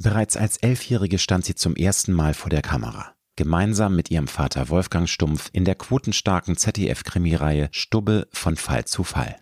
Bereits als Elfjährige stand sie zum ersten Mal vor der Kamera. Gemeinsam mit ihrem Vater Wolfgang Stumpf in der quotenstarken ZDF-Krimireihe Stubbe von Fall zu Fall.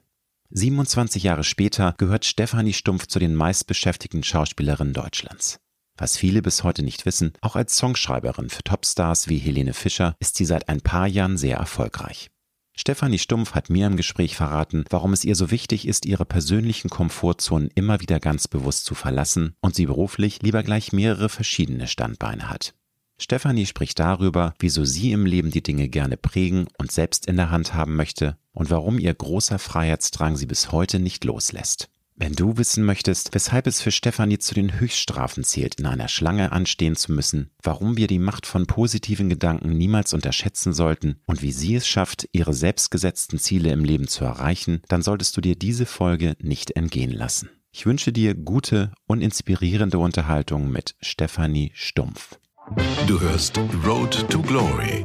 27 Jahre später gehört Stefanie Stumpf zu den meistbeschäftigten Schauspielerinnen Deutschlands. Was viele bis heute nicht wissen, auch als Songschreiberin für Topstars wie Helene Fischer ist sie seit ein paar Jahren sehr erfolgreich. Stefanie Stumpf hat mir im Gespräch verraten, warum es ihr so wichtig ist, ihre persönlichen Komfortzonen immer wieder ganz bewusst zu verlassen und sie beruflich lieber gleich mehrere verschiedene Standbeine hat. Stefanie spricht darüber, wieso sie im Leben die Dinge gerne prägen und selbst in der Hand haben möchte und warum ihr großer Freiheitsdrang sie bis heute nicht loslässt. Wenn du wissen möchtest, weshalb es für Stefanie zu den Höchststrafen zählt, in einer Schlange anstehen zu müssen, warum wir die Macht von positiven Gedanken niemals unterschätzen sollten und wie sie es schafft, ihre selbstgesetzten Ziele im Leben zu erreichen, dann solltest du dir diese Folge nicht entgehen lassen. Ich wünsche dir gute und inspirierende Unterhaltung mit Stefanie Stumpf. Du hörst Road to Glory.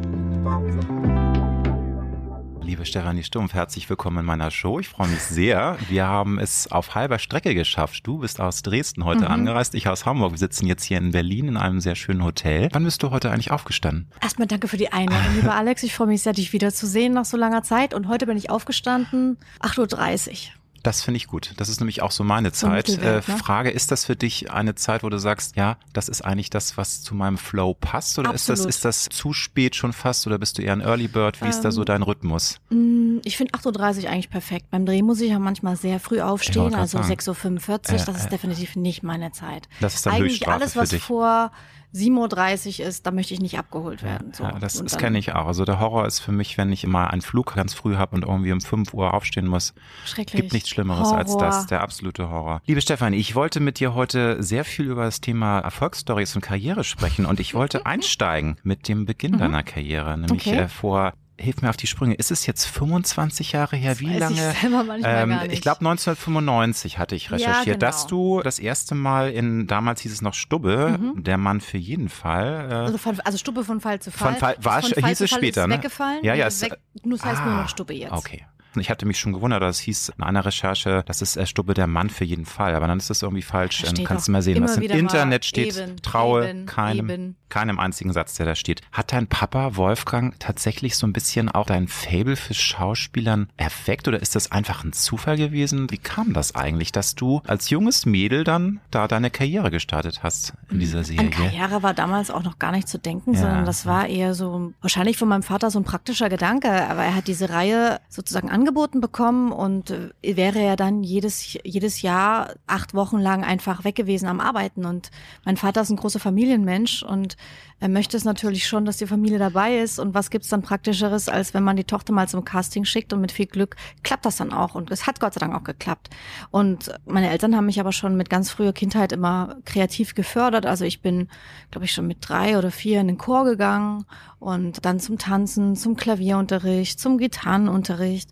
Liebe Stefanie Stumpf, herzlich willkommen in meiner Show. Ich freue mich sehr. Wir haben es auf halber Strecke geschafft. Du bist aus Dresden heute mhm. angereist, ich aus Hamburg. Wir sitzen jetzt hier in Berlin in einem sehr schönen Hotel. Wann bist du heute eigentlich aufgestanden? Erstmal danke für die Einladung, lieber Alex. Ich freue mich sehr, dich wiederzusehen nach so langer Zeit. Und heute bin ich aufgestanden, 8.30 Uhr. Das finde ich gut. Das ist nämlich auch so meine Zeit. Äh, ne? Frage, ist das für dich eine Zeit, wo du sagst, ja, das ist eigentlich das, was zu meinem Flow passt? Oder ist das, ist das zu spät schon fast? Oder bist du eher ein Early Bird? Wie ähm, ist da so ähm, dein Rhythmus? Mm, ich finde 8.30 Uhr eigentlich perfekt. Beim Dreh muss ich ja manchmal sehr früh aufstehen, also 6.45 Uhr. Äh, das ist definitiv nicht meine Zeit. Das ist dann Eigentlich alles, was vor 7.30 Uhr ist, da möchte ich nicht abgeholt werden. So. Ja, das, das kenne ich auch. Also der Horror ist für mich, wenn ich immer einen Flug ganz früh habe und irgendwie um 5 Uhr aufstehen muss. Schrecklich. Gibt nichts Schlimmeres Horror. als das, der absolute Horror. Liebe Stefanie, ich wollte mit dir heute sehr viel über das Thema Erfolgsstories und Karriere sprechen und ich wollte einsteigen mit dem Beginn mhm. deiner Karriere, nämlich okay. äh, vor hilf mir auf die Sprünge. Ist es jetzt 25 Jahre her? Wie lange? Ich, ähm, ich glaube 1995 hatte ich recherchiert, ja, genau. dass du das erste Mal in damals hieß es noch Stubbe, mhm. der Mann für jeden Fall. Äh, also, von, also, Stubbe von Fall zu Fall. Von Fall war von hieß es später, ne? Weggefallen. Ja, ja. Es, weg, nur das heißt ah, nur noch Stubbe jetzt. Okay. Ich hatte mich schon gewundert, dass es hieß in einer Recherche, das ist Stubbe der Mann für jeden Fall. Aber dann ist das irgendwie falsch. Ähm, kannst du mal sehen, was im Internet steht. Eben, traue eben, keinem, eben. Keinem einzigen Satz, der da steht. Hat dein Papa Wolfgang tatsächlich so ein bisschen auch dein Fable für Schauspielern erweckt oder ist das einfach ein Zufall gewesen? Wie kam das eigentlich, dass du als junges Mädel dann da deine Karriere gestartet hast in dieser Serie? An Karriere war damals auch noch gar nicht zu denken, ja. sondern das war eher so wahrscheinlich von meinem Vater so ein praktischer Gedanke. Aber er hat diese Reihe sozusagen angeboten bekommen und äh, wäre ja dann jedes, jedes Jahr acht Wochen lang einfach weg gewesen am Arbeiten. Und mein Vater ist ein großer Familienmensch und er möchte es natürlich schon, dass die Familie dabei ist. Und was gibt's dann Praktischeres, als wenn man die Tochter mal zum Casting schickt und mit viel Glück klappt das dann auch. Und es hat Gott sei Dank auch geklappt. Und meine Eltern haben mich aber schon mit ganz früher Kindheit immer kreativ gefördert. Also ich bin, glaube ich, schon mit drei oder vier in den Chor gegangen und dann zum Tanzen, zum Klavierunterricht, zum Gitarrenunterricht.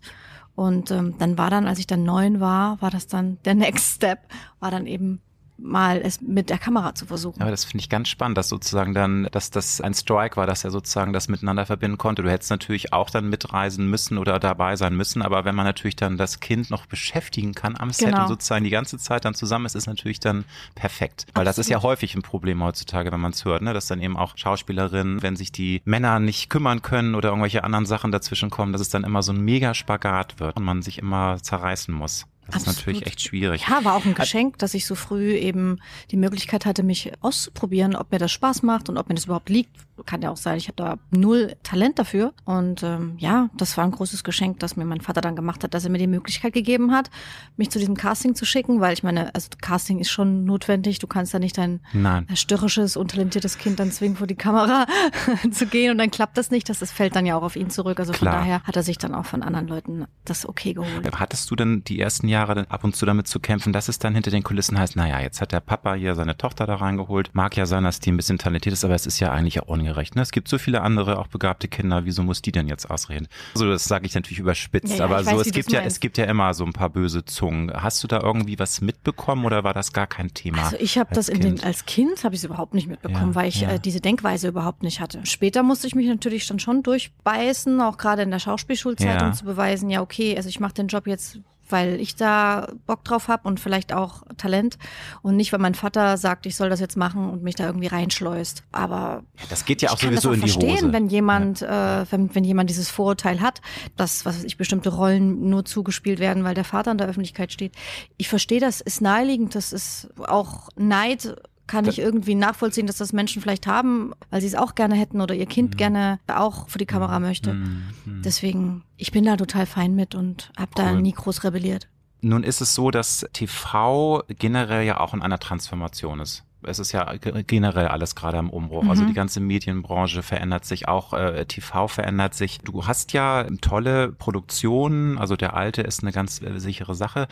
Und ähm, dann war dann, als ich dann neun war, war das dann der Next Step, war dann eben mal es mit der Kamera zu versuchen. Aber das finde ich ganz spannend, dass sozusagen dann, dass das ein Strike war, dass er sozusagen das miteinander verbinden konnte. Du hättest natürlich auch dann mitreisen müssen oder dabei sein müssen, aber wenn man natürlich dann das Kind noch beschäftigen kann am Set genau. und sozusagen die ganze Zeit dann zusammen ist, ist natürlich dann perfekt. Weil Absolut. das ist ja häufig ein Problem heutzutage, wenn man es hört, ne? dass dann eben auch Schauspielerinnen, wenn sich die Männer nicht kümmern können oder irgendwelche anderen Sachen dazwischen kommen, dass es dann immer so ein mega Spagat wird und man sich immer zerreißen muss. Das Absolut. ist natürlich echt schwierig. Ja, war auch ein Geschenk, dass ich so früh eben die Möglichkeit hatte, mich auszuprobieren, ob mir das Spaß macht und ob mir das überhaupt liegt. Kann ja auch sein, ich habe da null Talent dafür. Und ähm, ja, das war ein großes Geschenk, das mir mein Vater dann gemacht hat, dass er mir die Möglichkeit gegeben hat, mich zu diesem Casting zu schicken, weil ich meine, also Casting ist schon notwendig. Du kannst ja nicht dein Nein. störrisches, untalentiertes Kind dann zwingen, vor die Kamera zu gehen und dann klappt das nicht. Das, das fällt dann ja auch auf ihn zurück. Also Klar. von daher hat er sich dann auch von anderen Leuten das okay geholt. Hattest du denn die ersten Jahre Jahre ab und zu damit zu kämpfen, dass es dann hinter den Kulissen heißt, naja, jetzt hat der Papa hier seine Tochter da reingeholt. Mag ja sein, dass die ein bisschen talentiert ist, aber es ist ja eigentlich auch ungerecht. Ne? Es gibt so viele andere auch begabte Kinder, wieso muss die denn jetzt ausreden? Also das sage ich natürlich überspitzt, ja, ja, aber so weiß, es gibt ja es gibt ja immer so ein paar böse Zungen. Hast du da irgendwie was mitbekommen oder war das gar kein Thema? Also ich habe das in den als Kind habe ich es überhaupt nicht mitbekommen, ja, weil ich äh, diese Denkweise überhaupt nicht hatte. Später musste ich mich natürlich dann schon durchbeißen, auch gerade in der Schauspielschulzeit, um zu beweisen, ja okay, also ich mache den Job jetzt weil ich da Bock drauf habe und vielleicht auch Talent und nicht, weil mein Vater sagt, ich soll das jetzt machen und mich da irgendwie reinschleust. Aber das geht ja auch sowieso auch in die verstehen, Hose. wenn jemand, ja. äh, wenn, wenn jemand dieses Vorurteil hat, dass was ich bestimmte Rollen nur zugespielt werden, weil der Vater in der Öffentlichkeit steht. Ich verstehe das, ist naheliegend, das ist auch Neid kann ich irgendwie nachvollziehen, dass das Menschen vielleicht haben, weil sie es auch gerne hätten oder ihr Kind mhm. gerne auch vor die Kamera mhm. möchte. Mhm. Deswegen, ich bin da total fein mit und habe cool. da nie groß rebelliert. Nun ist es so, dass TV generell ja auch in einer Transformation ist es ist ja generell alles gerade am Umbruch. Also mhm. Also die ganze Medienbranche verändert sich, auch äh, TV verändert sich. Du hast ja tolle Produktionen, also der alte ist eine ganz äh, sichere Sache.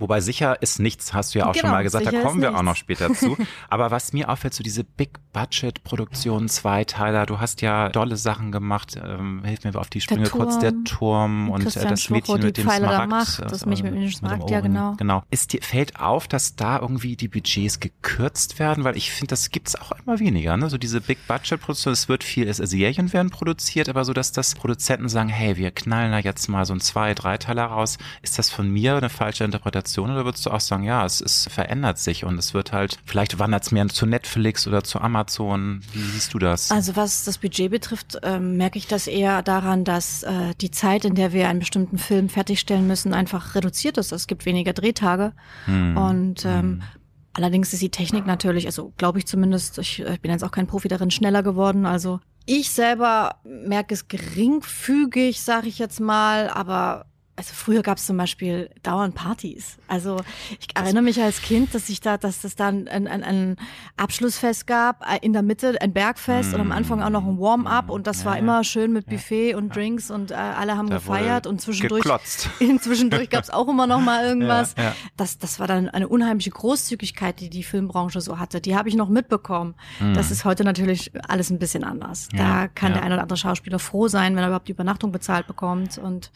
Wobei sicher ist nichts, hast du ja auch genau, schon mal gesagt, da kommen wir nichts. auch noch später zu. Aber was mir auffällt, so diese Big-Budget-Produktionen, Zweiteiler, du hast ja tolle Sachen gemacht, ähm, hilf mir auf die Sprünge kurz, der Turm und äh, das Mädchen mit dem Pfeile Smaragd. Macht, das Mädchen mit dem Smaragd, ja genau. Genau. Ist dir, fällt auf, dass da irgendwie die Budgets gekürzt werden? Weil ich finde, das gibt's auch immer weniger, ne? So diese Big-Budget-Produktionen, es wird viel, es, Serien werden produziert, aber so, dass das Produzenten sagen, hey, wir knallen da jetzt mal so ein Zwei-, Dreiteiler raus. Ist das von mir eine falsche Interpretation? Generation oder würdest du auch sagen, ja, es, es verändert sich und es wird halt, vielleicht wandert es mehr zu Netflix oder zu Amazon. Wie siehst du das? Also was das Budget betrifft, ähm, merke ich das eher daran, dass äh, die Zeit, in der wir einen bestimmten Film fertigstellen müssen, einfach reduziert ist. Es gibt weniger Drehtage hm. und ähm, hm. Allerdings ist die Technik natürlich, also glaube ich zumindest, ich, ich bin jetzt auch kein Profi darin, schneller geworden. Also ich selber merke es geringfügig, sage ich jetzt mal, aber also früher gab es zum Beispiel dauernd Partys. Also ich erinnere mich als Kind, dass ich da, dass es da ein, ein, ein Abschlussfest gab, äh, in der Mitte ein Bergfest mm. und am Anfang auch noch ein Warm-up und das ja, war immer schön mit Buffet ja. und Drinks und äh, alle haben da gefeiert und zwischendurch zwischendurch gab es auch immer noch mal irgendwas. Ja, das, das war dann eine unheimliche Großzügigkeit, die die Filmbranche so hatte. Die habe ich noch mitbekommen. Mm. Das ist heute natürlich alles ein bisschen anders. Da kann der ein oder andere Schauspieler froh sein, wenn er überhaupt die Übernachtung bezahlt bekommt und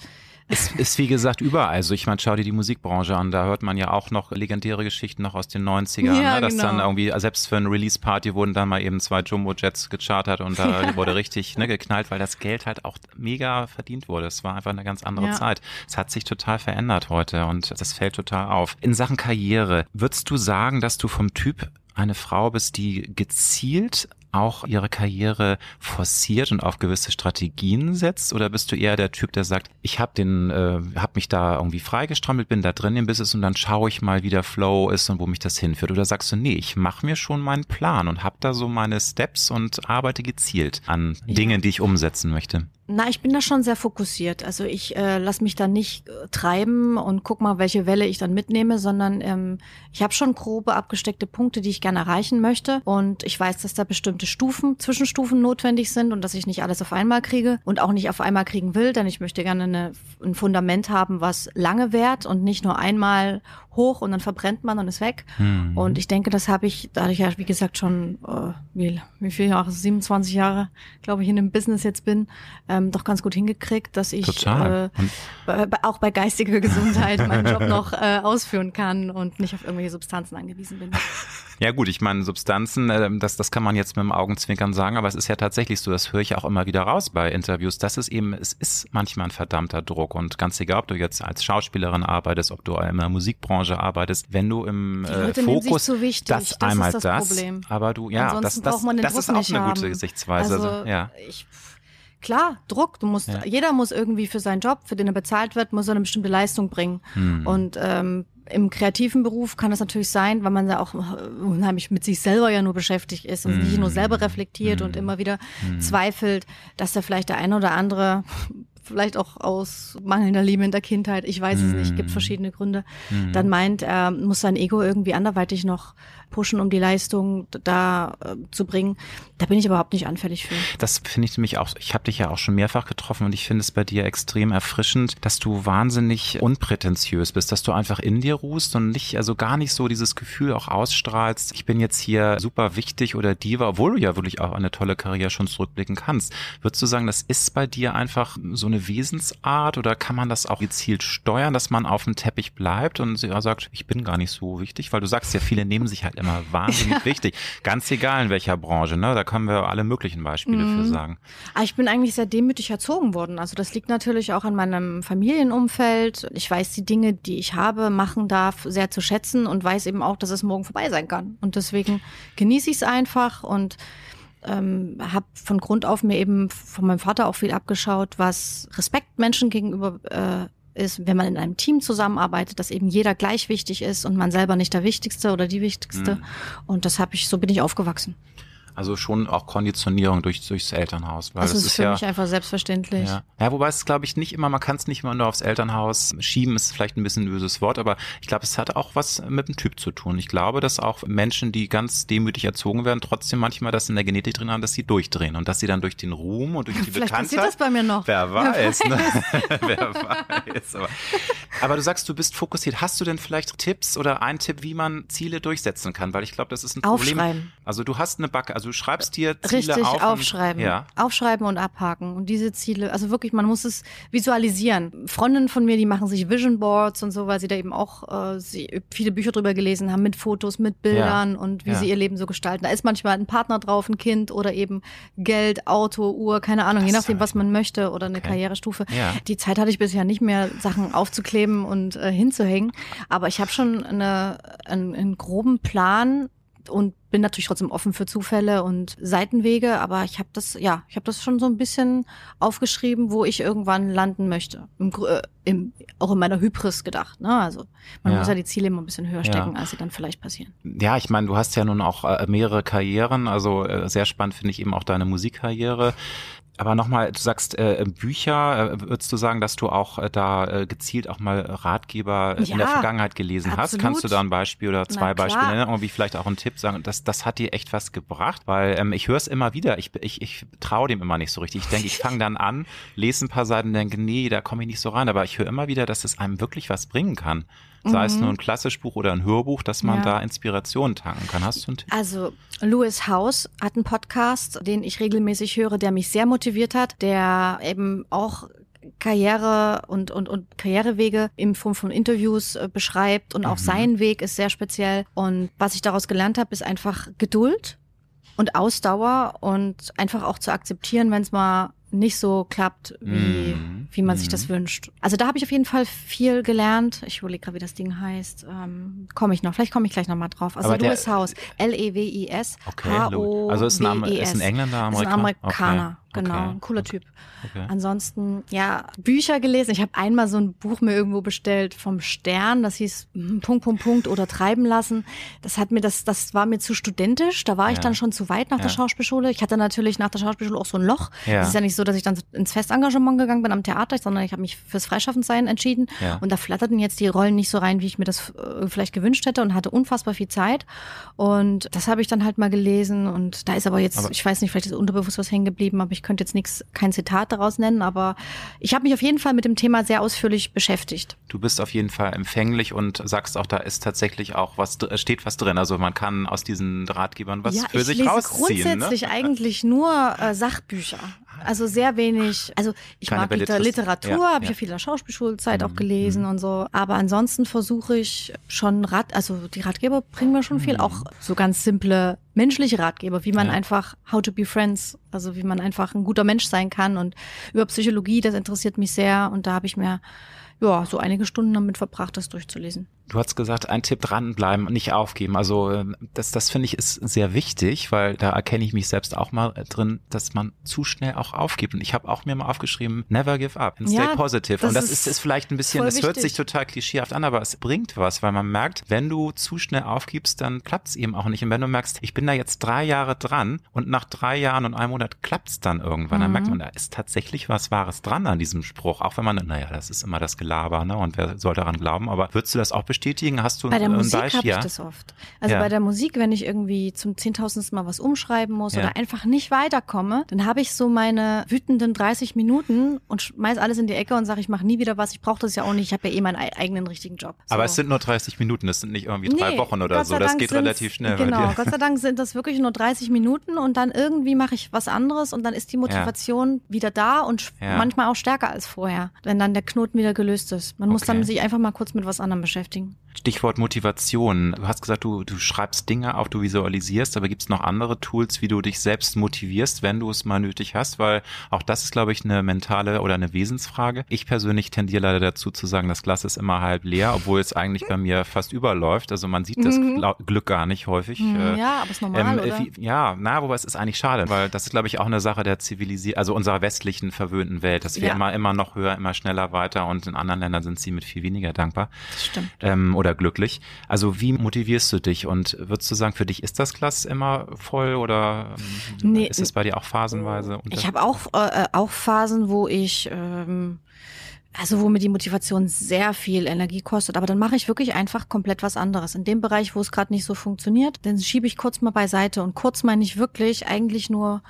es ist wie gesagt überall. Also ich meine, schau dir die Musikbranche an, da hört man ja auch noch legendäre Geschichten noch aus den 90ern, ja, ne? dass genau. dann irgendwie, selbst für eine Release-Party wurden dann mal eben zwei Jumbo-Jets gechartert und da ja. wurde richtig ne, geknallt, weil das Geld halt auch mega verdient wurde. Es war einfach eine ganz andere ja. Zeit. Es hat sich total verändert heute und das fällt total auf. In Sachen Karriere, würdest du sagen, dass du vom Typ eine Frau bist, die gezielt auch ihre Karriere forciert und auf gewisse Strategien setzt? Oder bist du eher der Typ, der sagt, ich habe den, äh, habe mich da irgendwie freigestrammelt, bin da drin im Business und dann schaue ich mal, wie der Flow ist und wo mich das hinführt? Oder sagst du, nee, ich mache mir schon meinen Plan und habe da so meine Steps und arbeite gezielt an ja. Dingen, die ich umsetzen möchte? Na, ich bin da schon sehr fokussiert. Also ich äh, lasse mich da nicht äh, treiben und guck mal, welche Welle ich dann mitnehme, sondern ähm, ich habe schon grobe abgesteckte Punkte, die ich gerne erreichen möchte. Und ich weiß, dass da bestimmte Stufen, Zwischenstufen notwendig sind und dass ich nicht alles auf einmal kriege und auch nicht auf einmal kriegen will, denn ich möchte gerne eine, ein Fundament haben, was lange währt und nicht nur einmal hoch und dann verbrennt man und ist weg. Mhm. Und ich denke, das habe ich dadurch ja, wie gesagt, schon äh, wie, wie viele Jahre, 27 Jahre, glaube ich, in dem Business jetzt bin, ähm, doch ganz gut hingekriegt, dass ich äh, bei, auch bei geistiger Gesundheit meinen Job noch äh, ausführen kann und nicht auf irgendwelche Substanzen angewiesen bin. Ja gut, ich meine, Substanzen, äh, das, das kann man jetzt mit dem Augenzwinkern sagen, aber es ist ja tatsächlich so, das höre ich auch immer wieder raus bei Interviews, dass es eben, es ist manchmal ein verdammter Druck und ganz egal, ob du jetzt als Schauspielerin arbeitest, ob du in der Musikbranche arbeitest, wenn du im äh, Fokus, so wichtig. das, das einmal das, das Problem. aber du, ja, das, das, das ist auch eine gute Gesichtsweise. Also, ja. ich, klar, Druck. Du musst, ja. jeder muss irgendwie für seinen Job, für den er bezahlt wird, muss er eine bestimmte Leistung bringen. Hm. Und ähm, im kreativen Beruf kann das natürlich sein, weil man da auch unheimlich mit sich selber ja nur beschäftigt ist und mm. nicht nur selber reflektiert mm. und immer wieder mm. zweifelt, dass da vielleicht der eine oder andere vielleicht auch aus mangelnder Liebe in der Kindheit, ich weiß es nicht, gibt mhm. verschiedene Gründe, mhm. dann meint, er muss sein Ego irgendwie anderweitig noch pushen, um die Leistung da äh, zu bringen. Da bin ich überhaupt nicht anfällig für. Das finde ich nämlich auch, ich habe dich ja auch schon mehrfach getroffen und ich finde es bei dir extrem erfrischend, dass du wahnsinnig unprätentiös bist, dass du einfach in dir ruhst und nicht, also gar nicht so dieses Gefühl auch ausstrahlst, ich bin jetzt hier super wichtig oder Diva, obwohl du ja wirklich auch eine tolle Karriere schon zurückblicken kannst. Würdest du sagen, das ist bei dir einfach so eine Wesensart oder kann man das auch gezielt steuern, dass man auf dem Teppich bleibt und sagt, ich bin gar nicht so wichtig, weil du sagst ja, viele nehmen sich halt immer wahnsinnig ja. wichtig. Ganz egal in welcher Branche, ne? Da können wir alle möglichen Beispiele mhm. für sagen. Aber ah, ich bin eigentlich sehr demütig erzogen worden. Also das liegt natürlich auch an meinem Familienumfeld. Ich weiß die Dinge, die ich habe, machen darf, sehr zu schätzen und weiß eben auch, dass es morgen vorbei sein kann. Und deswegen genieße ich es einfach und ähm, habe von Grund auf mir eben von meinem Vater auch viel abgeschaut, was Respekt Menschen gegenüber äh, ist, wenn man in einem Team zusammenarbeitet, dass eben jeder gleich wichtig ist und man selber nicht der Wichtigste oder die Wichtigste. Mhm. Und das habe ich, so bin ich aufgewachsen. Also schon auch Konditionierung durch, durchs Elternhaus. Weil das, das ist, ist für ja, mich einfach selbstverständlich. Ja, ja wobei es glaube ich nicht immer, man kann es nicht immer nur aufs Elternhaus schieben, ist vielleicht ein bisschen ein böses Wort, aber ich glaube, es hat auch was mit dem Typ zu tun. Ich glaube, dass auch Menschen, die ganz demütig erzogen werden, trotzdem manchmal das in der Genetik drin haben, dass sie durchdrehen und dass sie dann durch den Ruhm und durch die vielleicht Bekanntheit. Vielleicht passiert das bei mir noch. Wer weiß, wer weiß. Ne? wer weiß. Aber, aber du sagst, du bist fokussiert. Hast du denn vielleicht Tipps oder einen Tipp, wie man Ziele durchsetzen kann? Weil ich glaube, das ist ein Problem. Aufschreiben. Also du hast eine Backe, also du schreibst dir Ziele Richtig, auf aufschreiben. Und, ja. Aufschreiben und abhaken. Und diese Ziele, also wirklich, man muss es visualisieren. Freundinnen von mir, die machen sich Vision Boards und so, weil sie da eben auch äh, sie, viele Bücher drüber gelesen haben, mit Fotos, mit Bildern ja. und wie ja. sie ihr Leben so gestalten. Da ist manchmal ein Partner drauf, ein Kind oder eben Geld, Auto, Uhr, keine Ahnung, das je nachdem, was man möchte oder eine okay. Karrierestufe. Ja. Die Zeit hatte ich bisher nicht mehr, Sachen aufzukleben und äh, hinzuhängen. Aber ich habe schon eine, einen, einen groben Plan, und bin natürlich trotzdem offen für Zufälle und Seitenwege, aber ich habe das, ja, ich habe das schon so ein bisschen aufgeschrieben, wo ich irgendwann landen möchte. Im, äh, im, auch in meiner Hybris gedacht. Ne? Also man ja. muss ja die Ziele immer ein bisschen höher stecken, ja. als sie dann vielleicht passieren. Ja, ich meine, du hast ja nun auch äh, mehrere Karrieren, also äh, sehr spannend finde ich eben auch deine Musikkarriere. Aber nochmal, du sagst äh, Bücher, äh, würdest du sagen, dass du auch äh, da äh, gezielt auch mal Ratgeber ja, in der Vergangenheit gelesen absolut. hast? Kannst du da ein Beispiel oder zwei Beispiele nennen? Irgendwie vielleicht auch einen Tipp sagen, das, das hat dir echt was gebracht? Weil ähm, ich höre es immer wieder, ich, ich, ich traue dem immer nicht so richtig. Ich denke, ich fange dann an, lese ein paar Seiten und denke, nee, da komme ich nicht so rein. Aber ich höre immer wieder, dass es einem wirklich was bringen kann sei mhm. es nur ein klassisches Buch oder ein Hörbuch, dass man ja. da Inspiration tanken kann. Hast du einen Tipp? Also Louis House hat einen Podcast, den ich regelmäßig höre, der mich sehr motiviert hat, der eben auch Karriere und, und, und Karrierewege in Form von Interviews äh, beschreibt und auch mhm. sein Weg ist sehr speziell. Und was ich daraus gelernt habe, ist einfach Geduld und Ausdauer und einfach auch zu akzeptieren, wenn es mal nicht so klappt, wie, mm. Wie man mm. sich das mhm. wünscht. Also da habe ich auf jeden Fall viel gelernt. Ich überlege gerade, wie das Ding heißt. Ähm, komme ich noch, vielleicht komme ich gleich nochmal drauf. Also Louis House, L-E-W-I-S, H-O-W-E-S. Also ist ein, ist ein Engländer, Amerikaner? Ist ein Amerikaner. Okay. Genau, okay. ein cooler okay. Typ. Okay. Ansonsten, ja, Bücher gelesen. Ich habe einmal so ein Buch mir irgendwo bestellt vom Stern, das hieß hm, Punkt, Punkt, Punkt oder Treiben lassen. Das hat mir, das, das war mir zu studentisch. Da war ich dann schon zu weit nach ja. der Schauspielschule. Ich hatte natürlich nach der Schauspielschule auch so ein Loch. Es ja. ist ja nicht so, dass ich dann ins Festengagement gegangen bin am Theater, sondern ich habe mich fürs Freischaffendsein entschieden. Ja. Und da flatterten jetzt die Rollen nicht so rein, wie ich mir das äh, vielleicht gewünscht hätte und hatte unfassbar viel Zeit. Und das habe ich dann halt mal gelesen. Und da ist aber jetzt, aber ich weiß nicht, vielleicht ist unterbewusst was hängen geblieben, aber ich könnte jetzt nichts, kein Zitat daraus nennen, aber ich habe mich auf jeden Fall mit dem Thema sehr ausführlich beschäftigt. Du bist auf jeden Fall empfänglich und sagst auch, da ist tatsächlich auch was, steht was drin. Also man kann aus diesen Ratgebern was ja, für sich rausziehen. Ich lese grundsätzlich ne? eigentlich nur äh, Sachbücher. Also sehr wenig, also ich Keine mag Literatur, Literatur ja, habe ich ja viel in der Schauspielschulzeit mhm. auch gelesen mhm. und so. Aber ansonsten versuche ich schon Rat, also die Ratgeber bringen mir schon viel, mhm. auch so ganz simple menschliche Ratgeber, wie man ja. einfach how to be friends, also wie man einfach ein guter Mensch sein kann und über Psychologie, das interessiert mich sehr und da habe ich mir ja so einige Stunden damit verbracht, das durchzulesen. Du hast gesagt, ein Tipp dranbleiben, nicht aufgeben. Also ähm, das, das finde ich ist sehr wichtig, weil da erkenne ich mich selbst auch mal drin, dass man zu schnell auch aufgibt. Und ich habe auch mir mal aufgeschrieben, never give up and stay ja, positive. Und das ist, ist vielleicht ein bisschen, das hört sich total klischeehaft an, aber es bringt was, weil man merkt, wenn du zu schnell aufgibst, dann klappt es eben auch nicht. Und wenn du merkst, ich bin da jetzt drei Jahre dran und nach drei Jahren und einem Monat klappt es dann irgendwann, mhm. dann merkt man, da ist tatsächlich was Wahres dran an diesem Spruch. Auch wenn man, naja, das ist immer das Gelaber, ne? Und wer soll daran glauben? Aber würdest du das auch bestätigen? Hast du bei der ein Musik habe ich das oft. Also ja. bei der Musik, wenn ich irgendwie zum zehntausendsten Mal was umschreiben muss ja. oder einfach nicht weiterkomme, dann habe ich so meine wütenden 30 Minuten und schmeiß alles in die Ecke und sage, ich mache nie wieder was. Ich brauche das ja auch nicht. Ich habe ja eh meinen eigenen richtigen Job. So. Aber es sind nur 30 Minuten. Das sind nicht irgendwie drei nee, Wochen oder so. Das geht relativ schnell. Genau. Gott sei Dank sind das wirklich nur 30 Minuten und dann irgendwie mache ich was anderes und dann ist die Motivation ja. wieder da und manchmal auch stärker als vorher, wenn dann der Knoten wieder gelöst ist. Man okay. muss dann sich einfach mal kurz mit was anderem beschäftigen. listening. Stichwort Motivation. Du hast gesagt, du, du schreibst Dinge auf, du visualisierst, aber gibt es noch andere Tools, wie du dich selbst motivierst, wenn du es mal nötig hast? Weil auch das ist, glaube ich, eine mentale oder eine Wesensfrage. Ich persönlich tendiere leider dazu zu sagen, das Glas ist immer halb leer, obwohl es eigentlich bei mir fast überläuft. Also man sieht das mhm. Glück gar nicht häufig. Mhm, äh, ja, aber es ist normal, ähm, oder? Ja, na, wobei es ist eigentlich schade, weil das ist, glaube ich, auch eine Sache der zivilisiert, also unserer westlichen verwöhnten Welt, dass wir ja. immer, immer noch höher, immer schneller weiter und in anderen Ländern sind sie mit viel weniger dankbar. Das stimmt. Ähm, oder glücklich. Also wie motivierst du dich und würdest du sagen, für dich ist das Glas immer voll oder ähm, nee, ist es bei dir auch phasenweise? Ich habe auch, äh, auch Phasen, wo ich ähm, also wo mir die Motivation sehr viel Energie kostet, aber dann mache ich wirklich einfach komplett was anderes. In dem Bereich, wo es gerade nicht so funktioniert, dann schiebe ich kurz mal beiseite und kurz meine ich wirklich eigentlich nur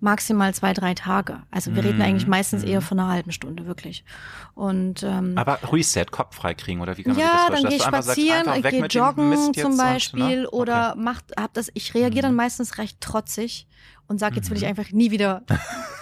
maximal zwei, drei Tage. Also wir mm, reden eigentlich meistens mm. eher von einer halben Stunde, wirklich. Und ähm, Aber Reset, Kopf frei kriegen, oder wie kann man ja, das dann gehe ich spazieren, gehe joggen zum Beispiel und, ne? oder okay. macht, hab das, ich reagiere dann meistens recht trotzig und sag, jetzt will ich mhm. einfach nie wieder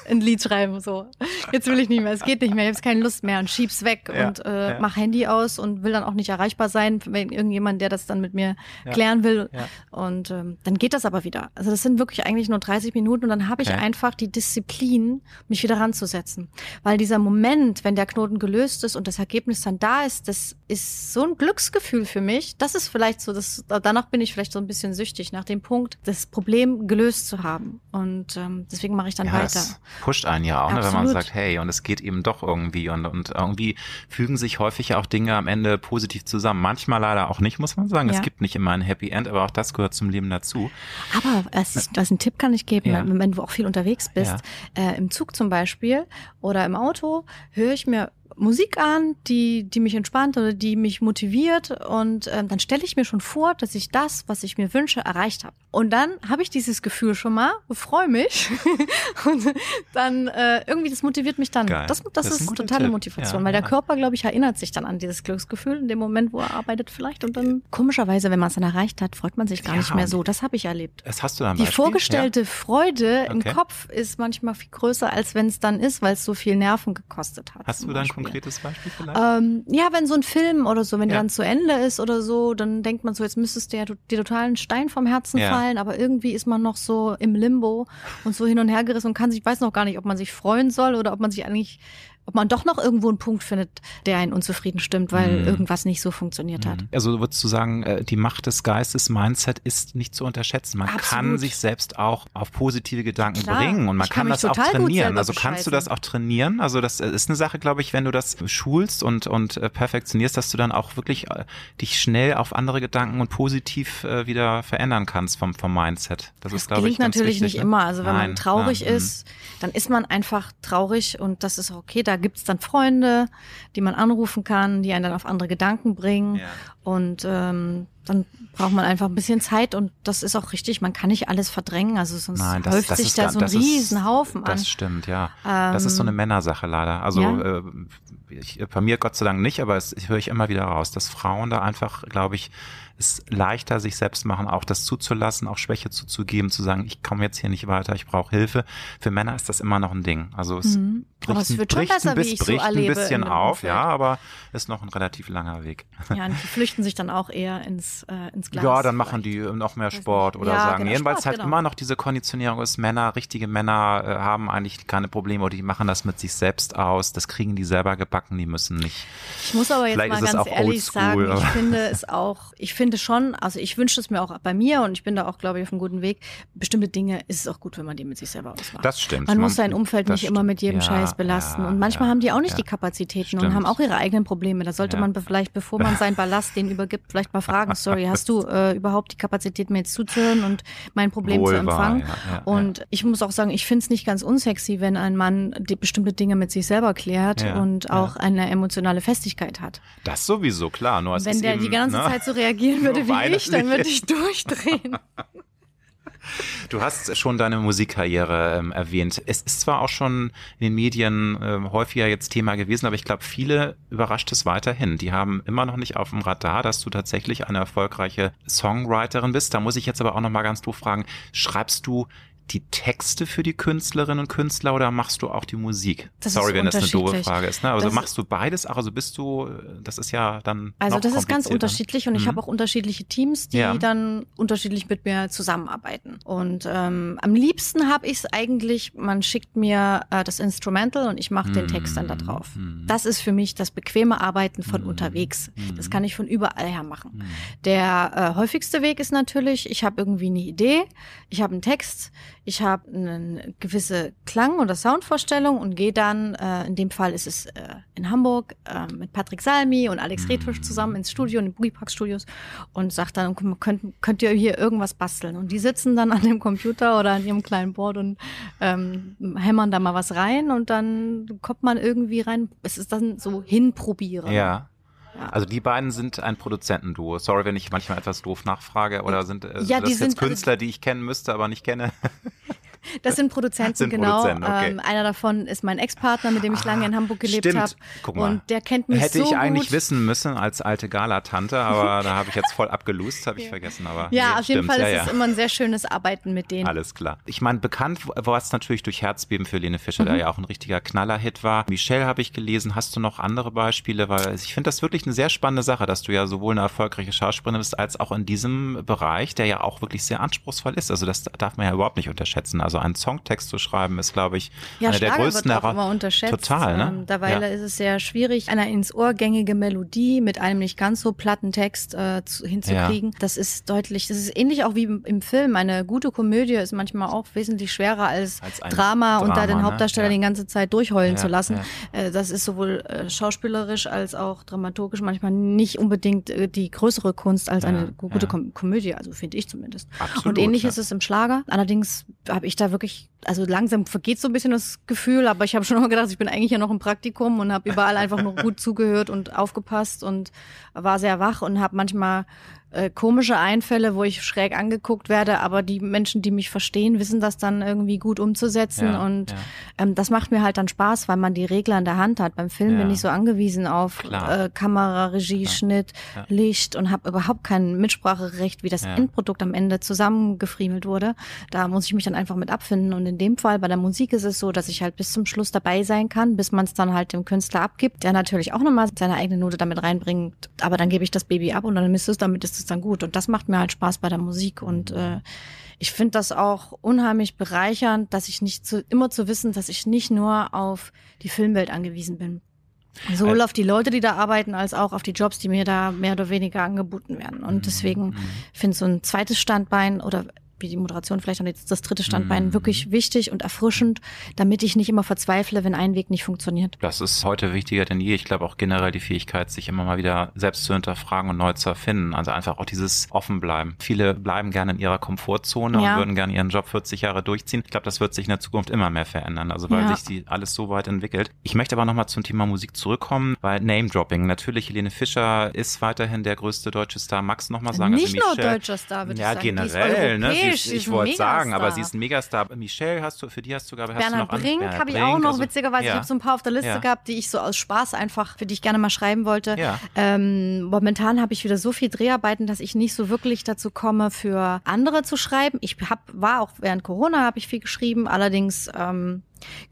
ein Lied schreiben. So, jetzt will ich nicht mehr, es geht nicht mehr, ich habe keine Lust mehr und schieb's weg ja, und äh, ja. mach Handy aus und will dann auch nicht erreichbar sein, wenn irgendjemand, der das dann mit mir ja. klären will. Und ähm, dann geht das aber wieder. Also das sind wirklich eigentlich nur 30 Minuten und dann habe ich okay. einfach die Disziplin, mich wieder ranzusetzen. Weil dieser Moment, wenn der Knoten gelöst ist und das Ergebnis dann da ist, das ist so ein Glücksgefühl für mich. Das ist vielleicht so, das, danach bin ich vielleicht so ein bisschen süchtig, nach dem Punkt, das Problem gelöst zu haben. Und ähm, deswegen mache ich dann ja, weiter. Das pusht einen ja auch, ne, wenn man sagt, hey, und es geht eben doch irgendwie. Und, und irgendwie fügen sich häufig auch Dinge am Ende positiv zusammen. Manchmal leider auch nicht, muss man sagen. Ja. Es gibt nicht immer ein Happy End, aber auch das gehört zum Leben dazu. Aber es ist, was ein Tipp kann ich geben, ja. wenn, wenn du auch viel unterwegs bist, äh, im Zug zum Beispiel oder im Auto, höre ich mir Musik an, die, die mich entspannt oder die mich motiviert und ähm, dann stelle ich mir schon vor, dass ich das, was ich mir wünsche, erreicht habe. Und dann habe ich dieses Gefühl schon mal, freue mich und dann äh, irgendwie, das motiviert mich dann. Geil. Das, das, das ist, ist totale Tipp. Motivation, ja, weil ja. der Körper, glaube ich, erinnert sich dann an dieses Glücksgefühl in dem Moment, wo er arbeitet vielleicht und dann komischerweise, wenn man es dann erreicht hat, freut man sich gar ja, nicht mehr so. Das habe ich erlebt. Das hast du dann Die Beispiel? vorgestellte Freude okay. im Kopf ist manchmal viel größer, als wenn es dann ist, weil es so viel Nerven gekostet hat. Hast du dann konkretes Beispiel vielleicht? Ähm, ja, wenn so ein Film oder so, wenn ja. der dann zu Ende ist oder so, dann denkt man so, jetzt müsstest du ja dir totalen Stein vom Herzen ja. fallen, aber irgendwie ist man noch so im Limbo und so hin und her gerissen und kann sich, weiß noch gar nicht, ob man sich freuen soll oder ob man sich eigentlich ob man doch noch irgendwo einen Punkt findet, der einen unzufrieden stimmt, weil mhm. irgendwas nicht so funktioniert hat. Mhm. Also würdest du sagen, äh, die Macht des Geistes, Mindset ist nicht zu unterschätzen. Man Absolut. kann sich selbst auch auf positive Gedanken Klar. bringen und man kann, kann das auch trainieren. Also kannst du das auch trainieren? Also das äh, ist eine Sache, glaube ich, wenn du das schulst und, und äh, perfektionierst, dass du dann auch wirklich dich schnell auf andere Gedanken und positiv wieder verändern kannst vom, vom Mindset. Das, das ist, glaube ich, natürlich wichtig, nicht ne? immer. Also wenn Nein. man traurig ja. ist, dann ist man einfach traurig und das ist okay. Da gibt's dann Freunde, die man anrufen kann, die einen dann auf andere Gedanken bringen. Ja. Und ähm, dann braucht man einfach ein bisschen Zeit und das ist auch richtig. Man kann nicht alles verdrängen. Also sonst Nein, das, häuft das sich da so ein Riesenhaufen an. Das stimmt, ja. Ähm, das ist so eine Männersache leider. Also ja. äh, ich, bei mir Gott sei Dank nicht, aber es höre ich immer wieder raus, dass Frauen da einfach, glaube ich, es leichter sich selbst machen, auch das zuzulassen, auch Schwäche zuzugeben, zu sagen, ich komme jetzt hier nicht weiter, ich brauche Hilfe. Für Männer ist das immer noch ein Ding. Also es mhm. bricht, es wird schon bricht, besser, ein, bis, so bisschen auf, ja, aber ist noch ein relativ langer Weg. Ja, und die flüchten sich dann auch eher ins, äh, ins Glas. Ja, dann machen vielleicht. die noch mehr Sport oder Ja, sagen, genau, jedenfalls Sport, halt genau. immer noch diese Konditionierung ist, Männer, richtige Männer äh, haben eigentlich keine Probleme oder die machen das mit sich selbst aus, das kriegen die selber gebacken, die müssen nicht. Ich muss aber jetzt Vielleicht mal ist ganz ehrlich sagen, ich finde es auch, ich finde schon, also ich wünsche es mir auch bei mir und ich bin da auch, glaube ich, auf einem guten Weg. Bestimmte Dinge ist es auch gut, wenn man die mit sich selber ausmacht. Das stimmt. Man Man- muss sein Umfeld nicht immer mit jedem stimmt. Scheiß Ja, belasten. ja, und manchmal ja, haben die auch nicht ja. die Kapazitäten und Stimmt. haben auch ihre eigenen Probleme. Da sollte Ja. man vielleicht, bevor man seinen Ballast den übergibt, vielleicht mal fragen, sorry, hast du äh, überhaupt die Kapazität, mir jetzt zuzuhören und mein Problem Wohl zu empfangen? ja, ja, und ich muss auch sagen, ich finde es nicht ganz unsexy, wenn ein Mann bestimmte Dinge mit sich selber klärt Ja, und ja. auch eine emotionale Festigkeit hat. Das sowieso, klar. Nur es Wenn ist der eben, die ganze ne? Zeit so reagieren würde wie ich, dann würde ich durchdrehen. Du hast schon deine Musikkarriere ähm, erwähnt. Es ist zwar auch schon in den Medien ähm, häufiger jetzt Thema gewesen, aber ich glaube, viele überrascht es weiterhin. Die haben immer noch nicht auf dem Radar, dass du tatsächlich eine erfolgreiche Songwriterin bist. Da muss ich jetzt aber auch noch mal ganz doof fragen, schreibst du die Texte für die Künstlerinnen und Künstler oder machst du auch die Musik? Das Sorry, wenn das eine doofe. Frage ist. Ne? Also Das- machst du beides? auch? Also bist du, das ist ja dann Also das ist ganz unterschiedlich und ich Mhm. habe auch unterschiedliche Teams, die Ja. dann unterschiedlich mit mir zusammenarbeiten. Und ähm, am liebsten habe ich es eigentlich, man schickt mir äh, das Instrumental und ich mache den Text dann da drauf. Mhm. Das ist für mich das bequeme Arbeiten von Mhm. unterwegs. Mhm. Das kann ich von überall her machen. Mhm. Der äh, häufigste Weg ist natürlich, ich habe irgendwie eine Idee, ich habe einen Text, ich habe eine gewisse Klang- oder Soundvorstellung und gehe dann, äh, in dem Fall ist es äh, in Hamburg, äh, mit Patrick Salmi und Alex Mhm. Zusammen ins Studio, in den Boogie Park Studios und sagt dann, guck mal, könnt, könnt ihr hier irgendwas basteln? Und die sitzen dann an dem Computer oder an ihrem kleinen Board und ähm, hämmern da mal was rein und dann kommt man irgendwie rein. Es ist dann so hinprobieren. Ja. Ja. Also die beiden sind ein Produzentenduo. Sorry, wenn ich manchmal etwas doof nachfrage oder sind äh, Ja, das die jetzt sind- also Künstler, die ich kennen müsste, aber nicht kenne. Das sind Produzenten, Sind genau. Produzenten, okay. ähm, einer davon ist mein Ex-Partner, mit dem ich lange in Hamburg gelebt habe. Und der kennt mich Hätte so ich eigentlich gut. wissen müssen als alte Gala-Tante, aber da habe ich jetzt voll abgelust, habe ich vergessen. Aber Ja, nee, auf jeden stimmt. Fall ja, ist ja. es immer ein sehr schönes Arbeiten mit denen. Alles klar. Ich meine, bekannt war es natürlich durch Herzbeben für Lene Fischer, Mhm. der ja auch ein richtiger Knaller-Hit war. Michelle habe ich gelesen. Hast du noch andere Beispiele? Weil ich finde das wirklich eine sehr spannende Sache, dass du ja sowohl eine erfolgreiche Schauspielerin bist, als auch in diesem Bereich, der ja auch wirklich sehr anspruchsvoll ist. Also das darf man ja überhaupt nicht unterschätzen. Also einen Songtext zu schreiben, ist, glaube ich, Ja, eine der Schlager größten wird auch Hera- immer unterschätzt. Total, ne? Ähm, derweil Ja. ist es sehr schwierig, eine ins Ohr gängige Melodie mit einem nicht ganz so platten Text äh, zu, hinzukriegen. Das ist deutlich, das ist ähnlich auch wie im, Film. Eine gute Komödie ist manchmal auch wesentlich schwerer als, Als ein Drama, und da Drama, den ne? Hauptdarsteller Ja. die ganze Zeit durchheulen Ja, zu lassen. ja. Äh, das ist sowohl äh, schauspielerisch als auch dramaturgisch manchmal nicht unbedingt äh, die größere Kunst als Ja, eine gute ja. Kom Komödie, also finde ich zumindest. Absolut, und ähnlich ja. ist es im Schlager. Allerdings habe ich da wirklich, also langsam vergeht so ein bisschen das Gefühl, aber ich habe schon immer gedacht, ich bin eigentlich ja noch im Praktikum und habe überall einfach nur gut zugehört und aufgepasst und war sehr wach und habe manchmal äh, komische Einfälle, wo ich schräg angeguckt werde, aber die Menschen, die mich verstehen, wissen das dann irgendwie gut umzusetzen Ja, und ja. ähm, das macht mir halt dann Spaß, weil man die Regler in der Hand hat. Beim Film Ja. bin ich so angewiesen auf Klar. äh, Kamera, Regie, Klar. Schnitt. Licht und habe überhaupt kein Mitspracherecht, wie das. Endprodukt am Ende zusammengefriemelt wurde. Da muss ich mich dann einfach mit abfinden. Und in dem Fall bei der Musik ist es so, dass ich halt bis zum Schluss dabei sein kann, bis man es dann halt dem Künstler abgibt, der natürlich auch nochmal seine eigene Note damit reinbringt. Aber dann gebe ich das Baby ab und dann ist es, damit ist es dann gut. Und das macht mir halt Spaß bei der Musik. Und äh, ich finde das auch unheimlich bereichernd, dass ich nicht zu, immer zu wissen, dass ich nicht nur auf die Filmwelt angewiesen bin. Sowohl Äh, auf die Leute, die da arbeiten, als auch auf die Jobs, die mir da mehr oder weniger angeboten werden. Und deswegen finde ich so ein zweites Standbein oder wie die Moderation vielleicht auch jetzt das dritte Standbein Mhm. wirklich wichtig und erfrischend, damit ich nicht immer verzweifle, wenn ein Weg nicht funktioniert. Das ist heute wichtiger denn je. Ich glaube auch generell die Fähigkeit, sich immer mal wieder selbst zu hinterfragen und neu zu erfinden. Also einfach auch dieses Offenbleiben. Viele bleiben gerne in ihrer Komfortzone Ja. und würden gerne ihren Job 40 Jahre durchziehen. Ich glaube, das wird sich in der Zukunft immer mehr verändern. Also weil Ja. sich die alles so weit entwickelt. Ich möchte aber nochmal zum Thema Musik zurückkommen, weil Name-Dropping. Natürlich, Helene Fischer ist weiterhin der größte deutsche Star. Max nochmal sagen. nicht also nur Michelle- deutscher Star, würde ja, ich sagen. Ist generell, ne? Ist, sie ist ich wollte sagen, aber sie ist ein Megastar. Michelle hast du, für die hast du, glaube ich, hast du Bernhard an- Brink habe ich Brink, auch noch, also- witzigerweise. ja. Ich habe so ein paar auf der Liste Ja. gehabt, die ich so aus Spaß einfach, für die ich gerne mal schreiben wollte. Ja. Ähm, momentan habe ich wieder so viel Dreharbeiten, dass ich nicht so wirklich dazu komme, für andere zu schreiben. Ich hab, war auch während Corona habe ich viel geschrieben, allerdings ähm,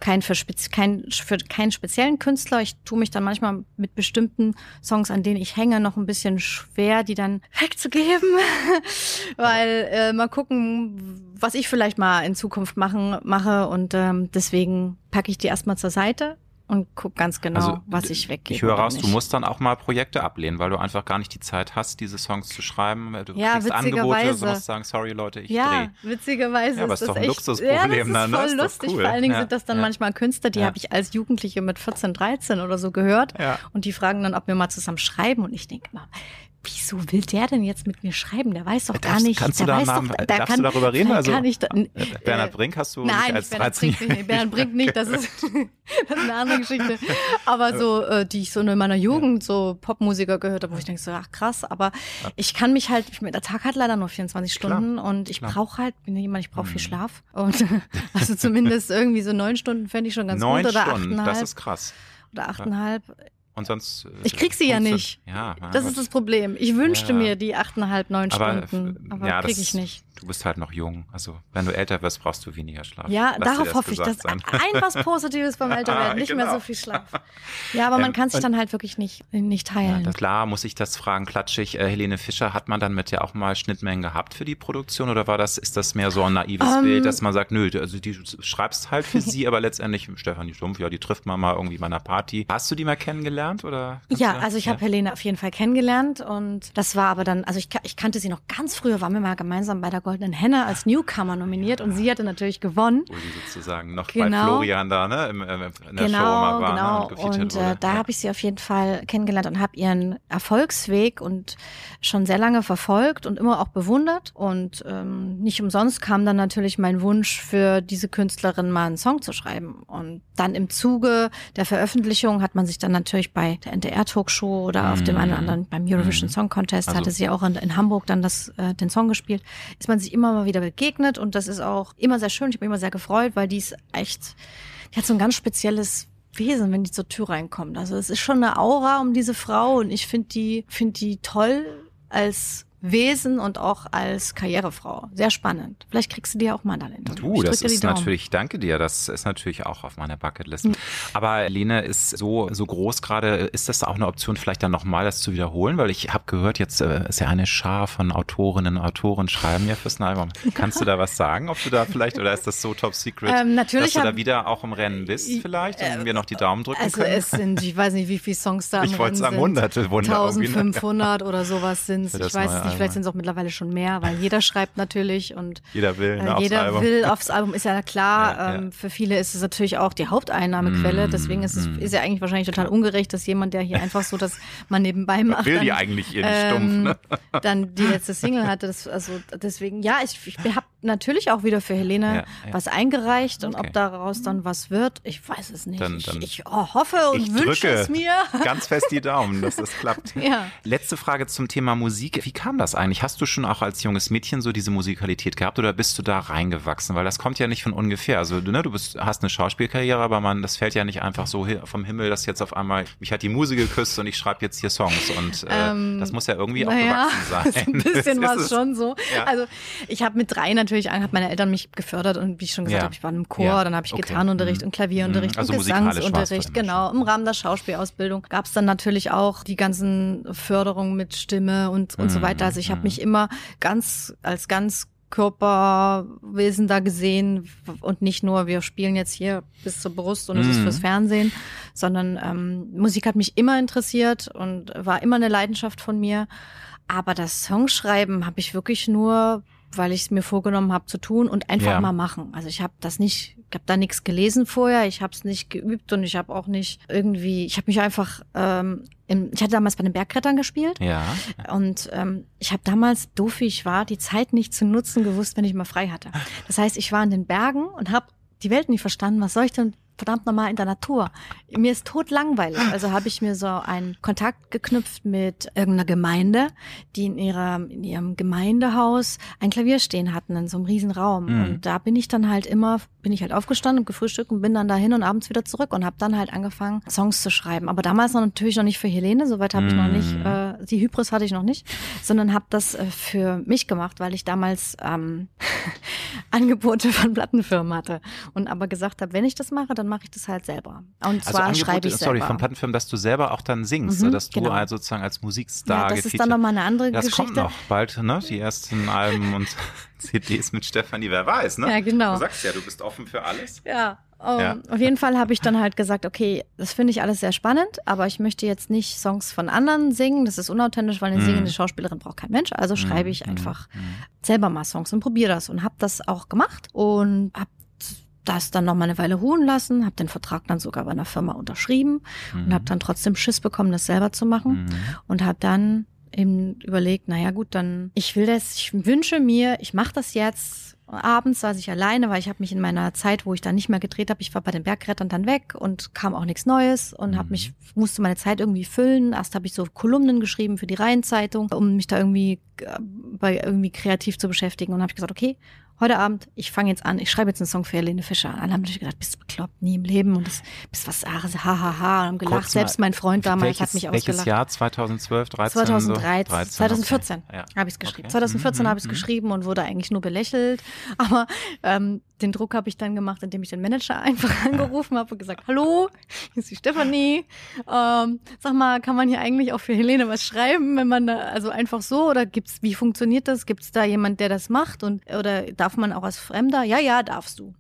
kein für, kein, für keinen speziellen Künstler. Ich tue mich dann manchmal mit bestimmten Songs, an denen ich hänge, noch ein bisschen schwer, die dann wegzugeben. Weil äh, mal gucken, was ich vielleicht mal in Zukunft machen, mache. Und ähm, deswegen packe ich die erstmal zur Seite und guck ganz genau, also, was ich weggebe. Ich höre raus, du musst dann auch mal Projekte ablehnen, weil du einfach gar nicht die Zeit hast, diese Songs zu schreiben. Du ja, kriegst Angebote, du musst sagen, sorry Leute, ich ja, dreh. witzigerweise ja, aber ist das doch ein echt, Luxusproblem ja, das ist dann, voll ist lustig. Cool. Vor allen Dingen ja, sind das dann ja. manchmal Künstler, die Ja. habe ich als Jugendliche mit 14, 13 oder so gehört Ja. und die fragen dann, ob wir mal zusammen schreiben und ich denke immer, wieso will der denn jetzt mit mir schreiben? Der weiß doch gar Darfst- nicht. kannst du da weiß Namen- doch, darfst kann, du darüber reden? Also, kann ich da, äh, Bernhard Brink hast du nicht Nein, als nicht Bernhard 13 Brink, nicht. Nee, Bernhard Brink nicht, das ist, das ist eine andere Geschichte. Aber so, äh, die ich so in meiner Jugend so Popmusiker gehört habe, wo ich denke so, ach krass, aber ich kann mich halt, ich, der Tag hat leider nur 24 Stunden und ich klar. brauche halt, bin jemand, ich brauche viel Schlaf. Und also zumindest irgendwie so neun Stunden fände ich schon ganz Neun gut oder Stunden, das ist krass. Oder achteinhalb. Und sonst. äh, Ich krieg sie ja nicht. Ja, Das Gott. ist das Problem. Ich wünschte Ja. mir die achteinhalb, neun aber, Stunden, aber ja, krieg das- ich nicht. Du bist halt noch jung. Also, wenn du älter wirst, brauchst du weniger Schlaf. Ja, Lass darauf hoffe ich, dass gesagt ein sein. was Positives beim Älterwerden, nicht mehr Genau. so viel Schlaf. Ja, aber man Ähm, kann sich dann halt wirklich nicht, nicht Ja, teilen. das, klar muss ich das fragen, klatschig. Äh, Helene Fischer, hat man dann mit ja auch mal Schnittmengen gehabt für die Produktion oder war das, ist das mehr so ein naives Ähm, Bild, dass man sagt, nö, also die du schreibst halt für sie, aber letztendlich Stefanie Stumpf, ja, die trifft man mal irgendwie bei einer Party. Hast du die mal kennengelernt oder? Ja, also ich ja? habe Helene auf jeden Fall kennengelernt und das war aber dann, also ich, ich kannte sie noch ganz früher, waren wir mal gemeinsam bei der Goldenen Henne als Newcomer nominiert und sie hatte natürlich gewonnen. Wo sie sozusagen noch bei Genau. Florian da, ne, im, im, in der Show Genau, mal war ne, genau. und gefeatured Und wurde. äh, da habe ich sie auf jeden Fall kennengelernt und habe ihren Erfolgsweg und schon sehr lange verfolgt und immer auch bewundert. Und ähm, nicht umsonst kam dann natürlich mein Wunsch für diese Künstlerin mal einen Song zu schreiben. Und dann im Zuge der Veröffentlichung hat man sich dann natürlich bei der NDR-Talkshow oder auf dem einen oder anderen beim Eurovision Song Contest Also- hatte sie auch in, in Hamburg dann das, äh, den Song gespielt, ist man sich immer mal wieder begegnet und das ist auch immer sehr schön. Ich habe mich immer sehr gefreut, weil die ist echt, die hat so ein ganz spezielles Wesen, wenn die zur Tür reinkommt. Also es ist schon eine Aura um diese Frau und ich finde die, finde die toll als Wesen und auch als Karrierefrau. Sehr spannend. Vielleicht kriegst du die auch mal dann in Du, das ist natürlich, danke dir, das ist natürlich auch auf meiner Bucketlist. Aber Lene ist so, so groß gerade, ist das auch eine Option, vielleicht dann nochmal das zu wiederholen? Weil ich habe gehört, jetzt äh, ist ja eine Schar von Autorinnen und Autoren schreiben ja fürs Album. Kannst du da was sagen, ob du da vielleicht, oder ist das so top secret, Ähm, natürlich dass du da wieder auch im Rennen bist vielleicht und wir noch die Daumen drücken Also können? es sind, ich weiß nicht, wie viele Songs da Ich wollte sagen, hunderte, Wunder irgendwie, ne? 1500 oder sowas sind Für Ich weiß es nicht, vielleicht sind es auch mittlerweile schon mehr, weil jeder schreibt natürlich und Jeder will, ne, Äh, aufs Jeder Album. will aufs Album, ist ja klar. Ja, ja. ähm, Für viele ist es natürlich auch die Haupteinnahmequelle. Mm, Deswegen ist es ist ja eigentlich wahrscheinlich total ungerecht, dass jemand, der hier einfach so das mal nebenbei macht, will dann, die eigentlich ihr nicht ähm, stumpf, ne? dann die letzte Single hatte. Das, also deswegen, ja, ich, ich habe natürlich auch wieder für Helene Ja, was eingereicht und Okay. ob daraus dann was wird, ich weiß es nicht. Dann- ich dann- ich oh, hoffe und Ich wünsche es mir. ganz fest die Daumen, dass das klappt. Letzte Frage zum Thema Musik. Wie kam das eigentlich? Hast du schon auch als junges Mädchen so diese Musikalität gehabt oder bist du da reingewachsen? Weil das kommt ja nicht von ungefähr. Also du, ne, du bist, hast eine Schauspielkarriere, aber man, das fällt ja nicht einfach so vom Himmel, dass jetzt auf einmal, mich hat die Musik geküsst und ich schreibe jetzt hier Songs. Und äh, Ähm, das muss ja irgendwie auch naja, gewachsen sein. Ein bisschen war es schon so. Ja. Also ich habe mit drei natürlich, hat meine Eltern mich gefördert und wie ich schon gesagt Ja. habe, ich war im Chor, Ja. dann habe ich Okay. Gitarrenunterricht Mhm. und Klavierunterricht Mhm. Also und Gesangsunterricht. Genau, im Rahmen der Schauspielausbildung gab es dann natürlich auch die ganzen Förderungen mit Stimme und, und so Mhm. weiter. Also ich habe Mhm. mich immer ganz als ganz Körperwesen da gesehen und nicht nur, wir spielen jetzt hier bis zur Brust und es ist Mhm. fürs Fernsehen, sondern ähm, Musik hat mich immer interessiert und war immer eine Leidenschaft von mir. Aber das Songschreiben habe ich wirklich nur, weil ich es mir vorgenommen habe zu tun und einfach Ja. mal machen. Also ich habe das nicht, ich habe da nichts gelesen vorher, ich habe es nicht geübt und ich habe auch nicht irgendwie, ich habe mich einfach, ähm, im, ich hatte damals bei den Bergrettern gespielt Ja. und ähm, ich habe damals, doof wie ich war, die Zeit nicht zu nutzen gewusst, wenn ich mal frei hatte. Das heißt, ich war in den Bergen und habe die Welt nicht verstanden. Was soll ich denn verdammt nochmal in der Natur? Mir ist tot langweilig. Also habe ich mir so einen Kontakt geknüpft mit irgendeiner Gemeinde, die in, ihrer, in ihrem Gemeindehaus ein Klavier stehen hatten in so einem riesen Raum. Mhm. Und da bin ich dann halt immer, bin ich halt aufgestanden und gefrühstückt und bin dann dahin und abends wieder zurück und habe dann halt angefangen, Songs zu schreiben. Aber damals noch natürlich noch nicht für Helene, soweit habe ich noch nicht Mhm. äh, die Hybris hatte ich noch nicht, sondern habe das äh, für mich gemacht, weil ich damals ähm, Angebote von Plattenfirmen hatte und aber gesagt habe, wenn ich das mache, dann mache ich das halt selber. Und also zwar schreibe ich sorry, selber. von Plattenfirmen, dass du selber auch dann singst, mhm, dass du genau. also sozusagen als Musikstar ja, das ist dann nochmal eine andere das Geschichte. Das kommt noch bald, ne? Die ersten Alben und CDs mit Stefanie, wer weiß, ne? Ja, genau. Du sagst ja, du bist offen für alles. Ja, um, ja. Auf jeden Fall habe ich dann halt gesagt, okay, das finde ich alles sehr spannend, aber ich möchte jetzt nicht Songs von anderen singen. Das ist unauthentisch, weil eine mm. singende Schauspielerin braucht kein Mensch. Also schreibe ich mm. einfach mm. selber mal Songs und probiere das und habe das auch gemacht und habe das dann noch mal eine Weile ruhen lassen, habe den Vertrag dann sogar bei einer Firma unterschrieben und habe dann trotzdem Schiss bekommen, das selber zu machen und habe dann eben überlegt, naja gut, dann ich will das, ich wünsche mir, ich mache das jetzt abends saß ich alleine, weil ich habe mich in meiner Zeit, wo ich dann nicht mehr gedreht habe, ich war bei den Bergrettern dann weg und kam auch nichts Neues und mhm. habe mich musste meine Zeit irgendwie füllen. Erst habe ich so Kolumnen geschrieben für die Rheinzeitung, um mich da irgendwie äh, bei irgendwie kreativ zu beschäftigen und habe ich gesagt, okay, heute Abend, ich fange jetzt an, ich schreibe jetzt einen Song für Helene Fischer. Alle haben natürlich gedacht, bist du bekloppt, nie im Leben und das bist was Ares, hahaha, ha, und haben gelacht. Kurz Selbst mein Freund damals welches, hat mich welches ausgelacht. Welches Jahr? 2012, 13? 2013, 13, 2014 okay. habe ich es geschrieben. Okay. 2014 mhm, habe ich es mhm. geschrieben und wurde eigentlich nur belächelt. Aber ähm, den Druck habe ich dann gemacht, indem ich den Manager einfach angerufen habe und gesagt, hallo, hier ist die Stefanie. Ähm, sag mal, kann man hier eigentlich auch für Helene was schreiben, wenn man da, also einfach so oder gibt's, wie funktioniert das? Gibt es da jemand, der das macht und oder darf man auch als Fremder? Ja, ja, darfst du.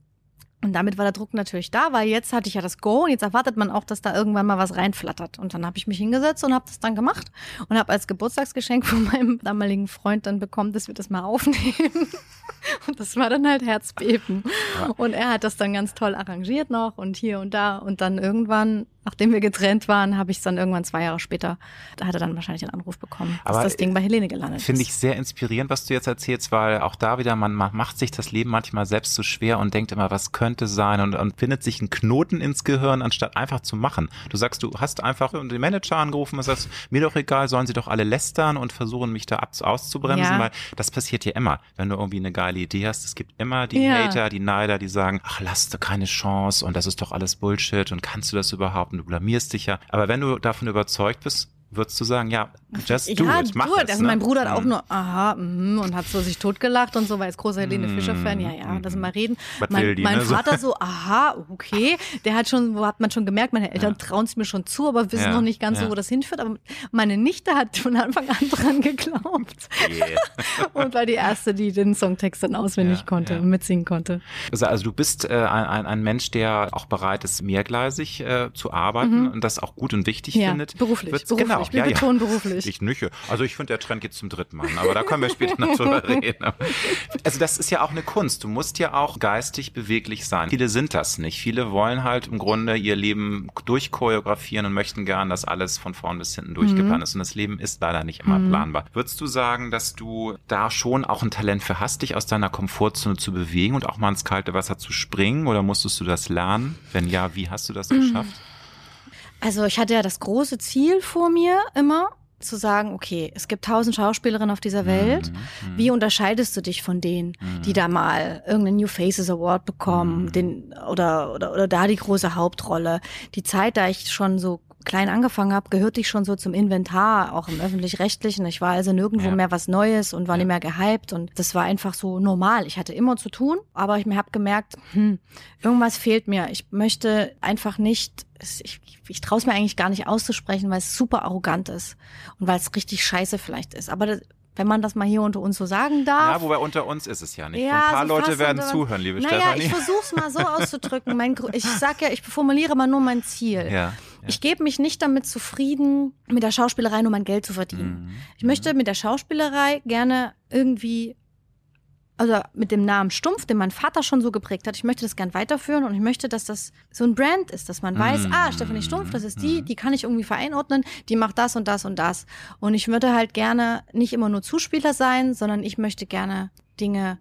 Und damit war der Druck natürlich da, weil jetzt hatte ich ja das Go und jetzt erwartet man auch, dass da irgendwann mal was reinflattert. Und dann habe ich mich hingesetzt und habe das dann gemacht und habe als Geburtstagsgeschenk von meinem damaligen Freund dann bekommen, dass wir das mal aufnehmen. Und das war dann halt Herzbeben. Ja. Und er hat das dann ganz toll arrangiert noch und hier und da. Und dann irgendwann, nachdem wir getrennt waren, habe ich es dann irgendwann zwei Jahre später, da hat er dann wahrscheinlich den Anruf bekommen, dass Aber das Ding bei Helene gelandet Finde ich sehr inspirierend, was du jetzt erzählst, weil auch da wieder, man macht sich das Leben manchmal selbst so schwer und denkt immer, was könnte sein und, und findet sich einen Knoten ins Gehirn, anstatt einfach zu machen. Du sagst, du hast einfach den Manager angerufen und sagst, mir doch egal, sollen sie doch alle lästern und versuchen, mich da auszubremsen, ja. weil das passiert ja immer, wenn du irgendwie eine geile Idee hast. Es gibt immer die ja. Hater, die Neider, die sagen, ach, lass du keine Chance und das ist doch alles Bullshit und kannst du das überhaupt und du blamierst dich ja. Aber wenn du davon überzeugt bist, würdest du sagen, ja, just do ja, it, mach do es. Also ne? mein Bruder hat auch mhm. nur, aha, mm, und hat so sich totgelacht und so, weil als großer Helene Fischer-Fan, ja, ja, lass mal reden. Was mein, die, mein ne? Vater so, aha, okay, der hat schon, wo hat man schon gemerkt, meine Eltern ja. trauen es mir schon zu, aber wissen Ja, noch nicht ganz ja. so, wo das hinführt. Aber meine Nichte hat von Anfang an dran geglaubt Yeah. und war die erste, die den Songtext dann auswendig konnte mitsingen konnte. Also, also du bist äh, ein, ein, Mensch, der auch bereit ist, mehrgleisig äh, zu arbeiten und das auch gut und wichtig findet. beruflich, Wird's- beruflich, Genau, wir ja, ja. betonen beruflich. Ich nüche. Also ich finde, der Trend geht zum dritten Mal, aber da können wir später noch drüber reden. Also das ist ja auch eine Kunst. Du musst ja auch geistig beweglich sein. Viele sind das nicht. Viele wollen halt im Grunde ihr Leben durchchoreografieren und möchten gern, dass alles von vorn bis hinten durchgeplant ist. Und das Leben ist leider nicht immer planbar. Würdest du sagen, dass du da schon auch ein Talent für hast, dich aus deiner Komfortzone zu bewegen und auch mal ins kalte Wasser zu springen? Oder musstest du das lernen? Wenn ja, wie hast du das geschafft? Also ich hatte ja das große Ziel vor mir immer zu sagen, okay, es gibt tausend Schauspielerinnen auf dieser Welt. Wie unterscheidest du dich von denen, die da mal irgendeinen New Faces Award bekommen, den oder oder oder da die große Hauptrolle? Die Zeit, da ich schon so klein angefangen habe, gehörte ich schon so zum Inventar, auch im öffentlich-rechtlichen. Ich war also nirgendwo Ja. mehr was Neues und war Ja. nicht mehr gehypt und das war einfach so normal. Ich hatte immer zu tun, aber ich mir habe gemerkt, hm, irgendwas fehlt mir. Ich möchte einfach nicht, ich, ich traue es mir eigentlich gar nicht auszusprechen, weil es super arrogant ist und weil es richtig scheiße vielleicht ist. Aber das, wenn man das mal hier unter uns so sagen darf. Ja, wobei unter uns ist es ja nicht. Ja, ein paar so Leute werden zuhören, liebe naja, Stefanie. ich versuch's mal so auszudrücken. Mein, ich sag ja, ich formuliere mal nur mein Ziel. ja, ja. Ich gebe mich nicht damit zufrieden, mit der Schauspielerei nur mein Geld zu verdienen. Mhm. Ich möchte mit der Schauspielerei gerne irgendwie, also mit dem Namen Stumpf, den mein Vater schon so geprägt hat, ich möchte das gern weiterführen und ich möchte, dass das so ein Brand ist, dass man weiß, Mhm. ah, Stefanie Stumpf, das ist die, die kann ich irgendwie vereinordnen, die macht das und das und das. Und ich würde halt gerne nicht immer nur Zuspieler sein, sondern ich möchte gerne Dinge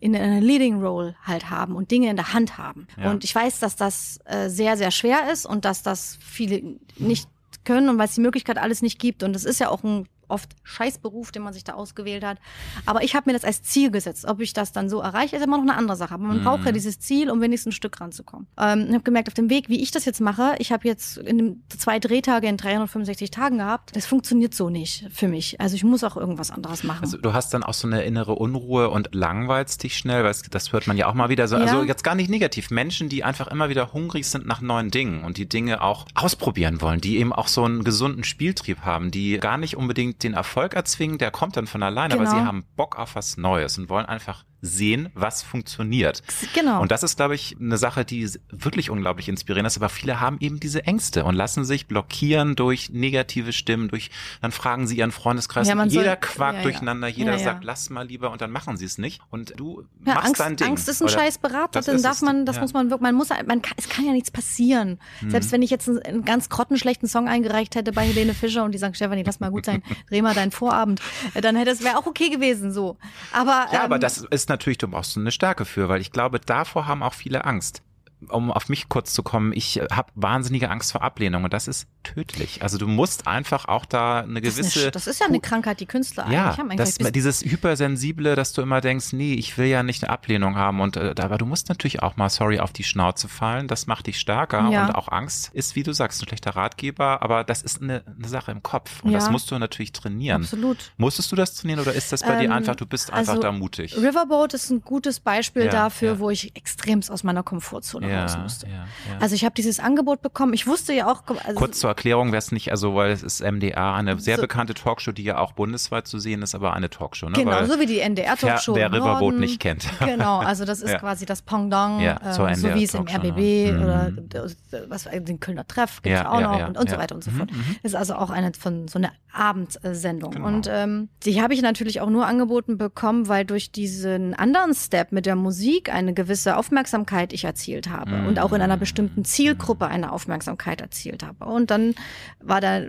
in einer Leading Role halt haben und Dinge in der Hand haben. Ja. Und ich weiß, dass das äh, sehr, sehr schwer ist und dass das viele nicht können und weil es die Möglichkeit alles nicht gibt. Und es ist ja auch ein oft Scheißberuf, den man sich da ausgewählt hat. Aber ich habe mir das als Ziel gesetzt. Ob ich das dann so erreiche, ist immer noch eine andere Sache. Aber man mhm. braucht ja dieses Ziel, um wenigstens ein Stück ranzukommen. Ähm, ich habe gemerkt, auf dem Weg, wie ich das jetzt mache, ich habe jetzt in dem, zwei Drehtage in 365 Tagen gehabt. Das funktioniert so nicht für mich. Also ich muss auch irgendwas anderes machen. Also du hast dann auch so eine innere Unruhe und langweilst dich schnell, weil das hört man ja auch mal wieder so. Also ja. Also jetzt gar nicht negativ. Menschen, die einfach immer wieder hungrig sind nach neuen Dingen und die Dinge auch ausprobieren wollen, die eben auch so einen gesunden Spieltrieb haben, die gar nicht unbedingt den Erfolg erzwingen, der kommt dann von alleine, genau. aber sie haben Bock auf was Neues und wollen einfach sehen, was funktioniert. Genau. Und das ist, glaube ich, eine Sache, die wirklich unglaublich inspirierend ist. Aber viele haben eben diese Ängste und lassen sich blockieren durch negative Stimmen, durch, dann fragen sie ihren Freundeskreis. Ja, jeder soll, quakt ja, durcheinander, jeder ja, sagt, lass mal lieber und dann machen sie es nicht. Und du machst Angst, dein Ding. Angst ist ein scheiß Berater, dann darf man, das muss man wirklich, man muss, man kann, es kann ja nichts passieren. Hm. Selbst wenn ich jetzt einen, einen, ganz grottenschlechten Song eingereicht hätte bei Helene Fischer und die sagen, Stefanie, lass mal gut sein, dreh mal deinen Vorabend, dann hätte es, wäre auch okay gewesen, so. Aber, ja, ähm, aber das ist natürlich, du brauchst eine Stärke für, weil ich glaube, davor haben auch viele Angst um auf mich kurz zu kommen, ich habe wahnsinnige Angst vor Ablehnung und das ist tödlich. Also du musst einfach auch da eine gewisse. Das ist, eine, das ist ja eine Krankheit, die Künstler eigentlich ja, haben. Das, dieses Hypersensible, dass du immer denkst, nee, ich will ja nicht eine Ablehnung haben und äh, aber du musst natürlich auch mal sorry auf die Schnauze fallen. Das macht dich stärker ja. und auch Angst ist, wie du sagst, ein schlechter Ratgeber, aber das ist eine, eine Sache im Kopf und ja. das musst du natürlich trainieren. Absolut. Musstest du das trainieren oder ist das bei ähm, dir einfach, du bist einfach also da mutig? Riverboat ist ein gutes Beispiel dafür, wo ich extremst aus meiner Komfortzone ja, raus musste. Ja, ja. Also ich habe dieses Angebot bekommen. Ich wusste ja auch. Also Kurz zur Erklärung, wäre es nicht, also weil es ist MDA, eine sehr so, bekannte Talkshow, die ja auch bundesweit zu sehen ist, aber eine Talkshow. Ne? Genau, weil so wie die NDR-Talkshow. Wer Riverboat nicht kennt. Genau, also das ist quasi das Pendant, ähm, so wie es im RBB ne? oder mhm. was den Kölner Treff gibt es auch noch und, und so weiter und so fort. Mhm, mhm. Das ist also auch eine von so einer Abendsendung. Genau. Und ähm, die habe ich natürlich auch nur angeboten bekommen, weil durch diesen anderen Step mit der Musik eine gewisse Aufmerksamkeit ich erzielt habe mhm. und auch in einer bestimmten Zielgruppe eine Aufmerksamkeit erzielt habe. Und dann war da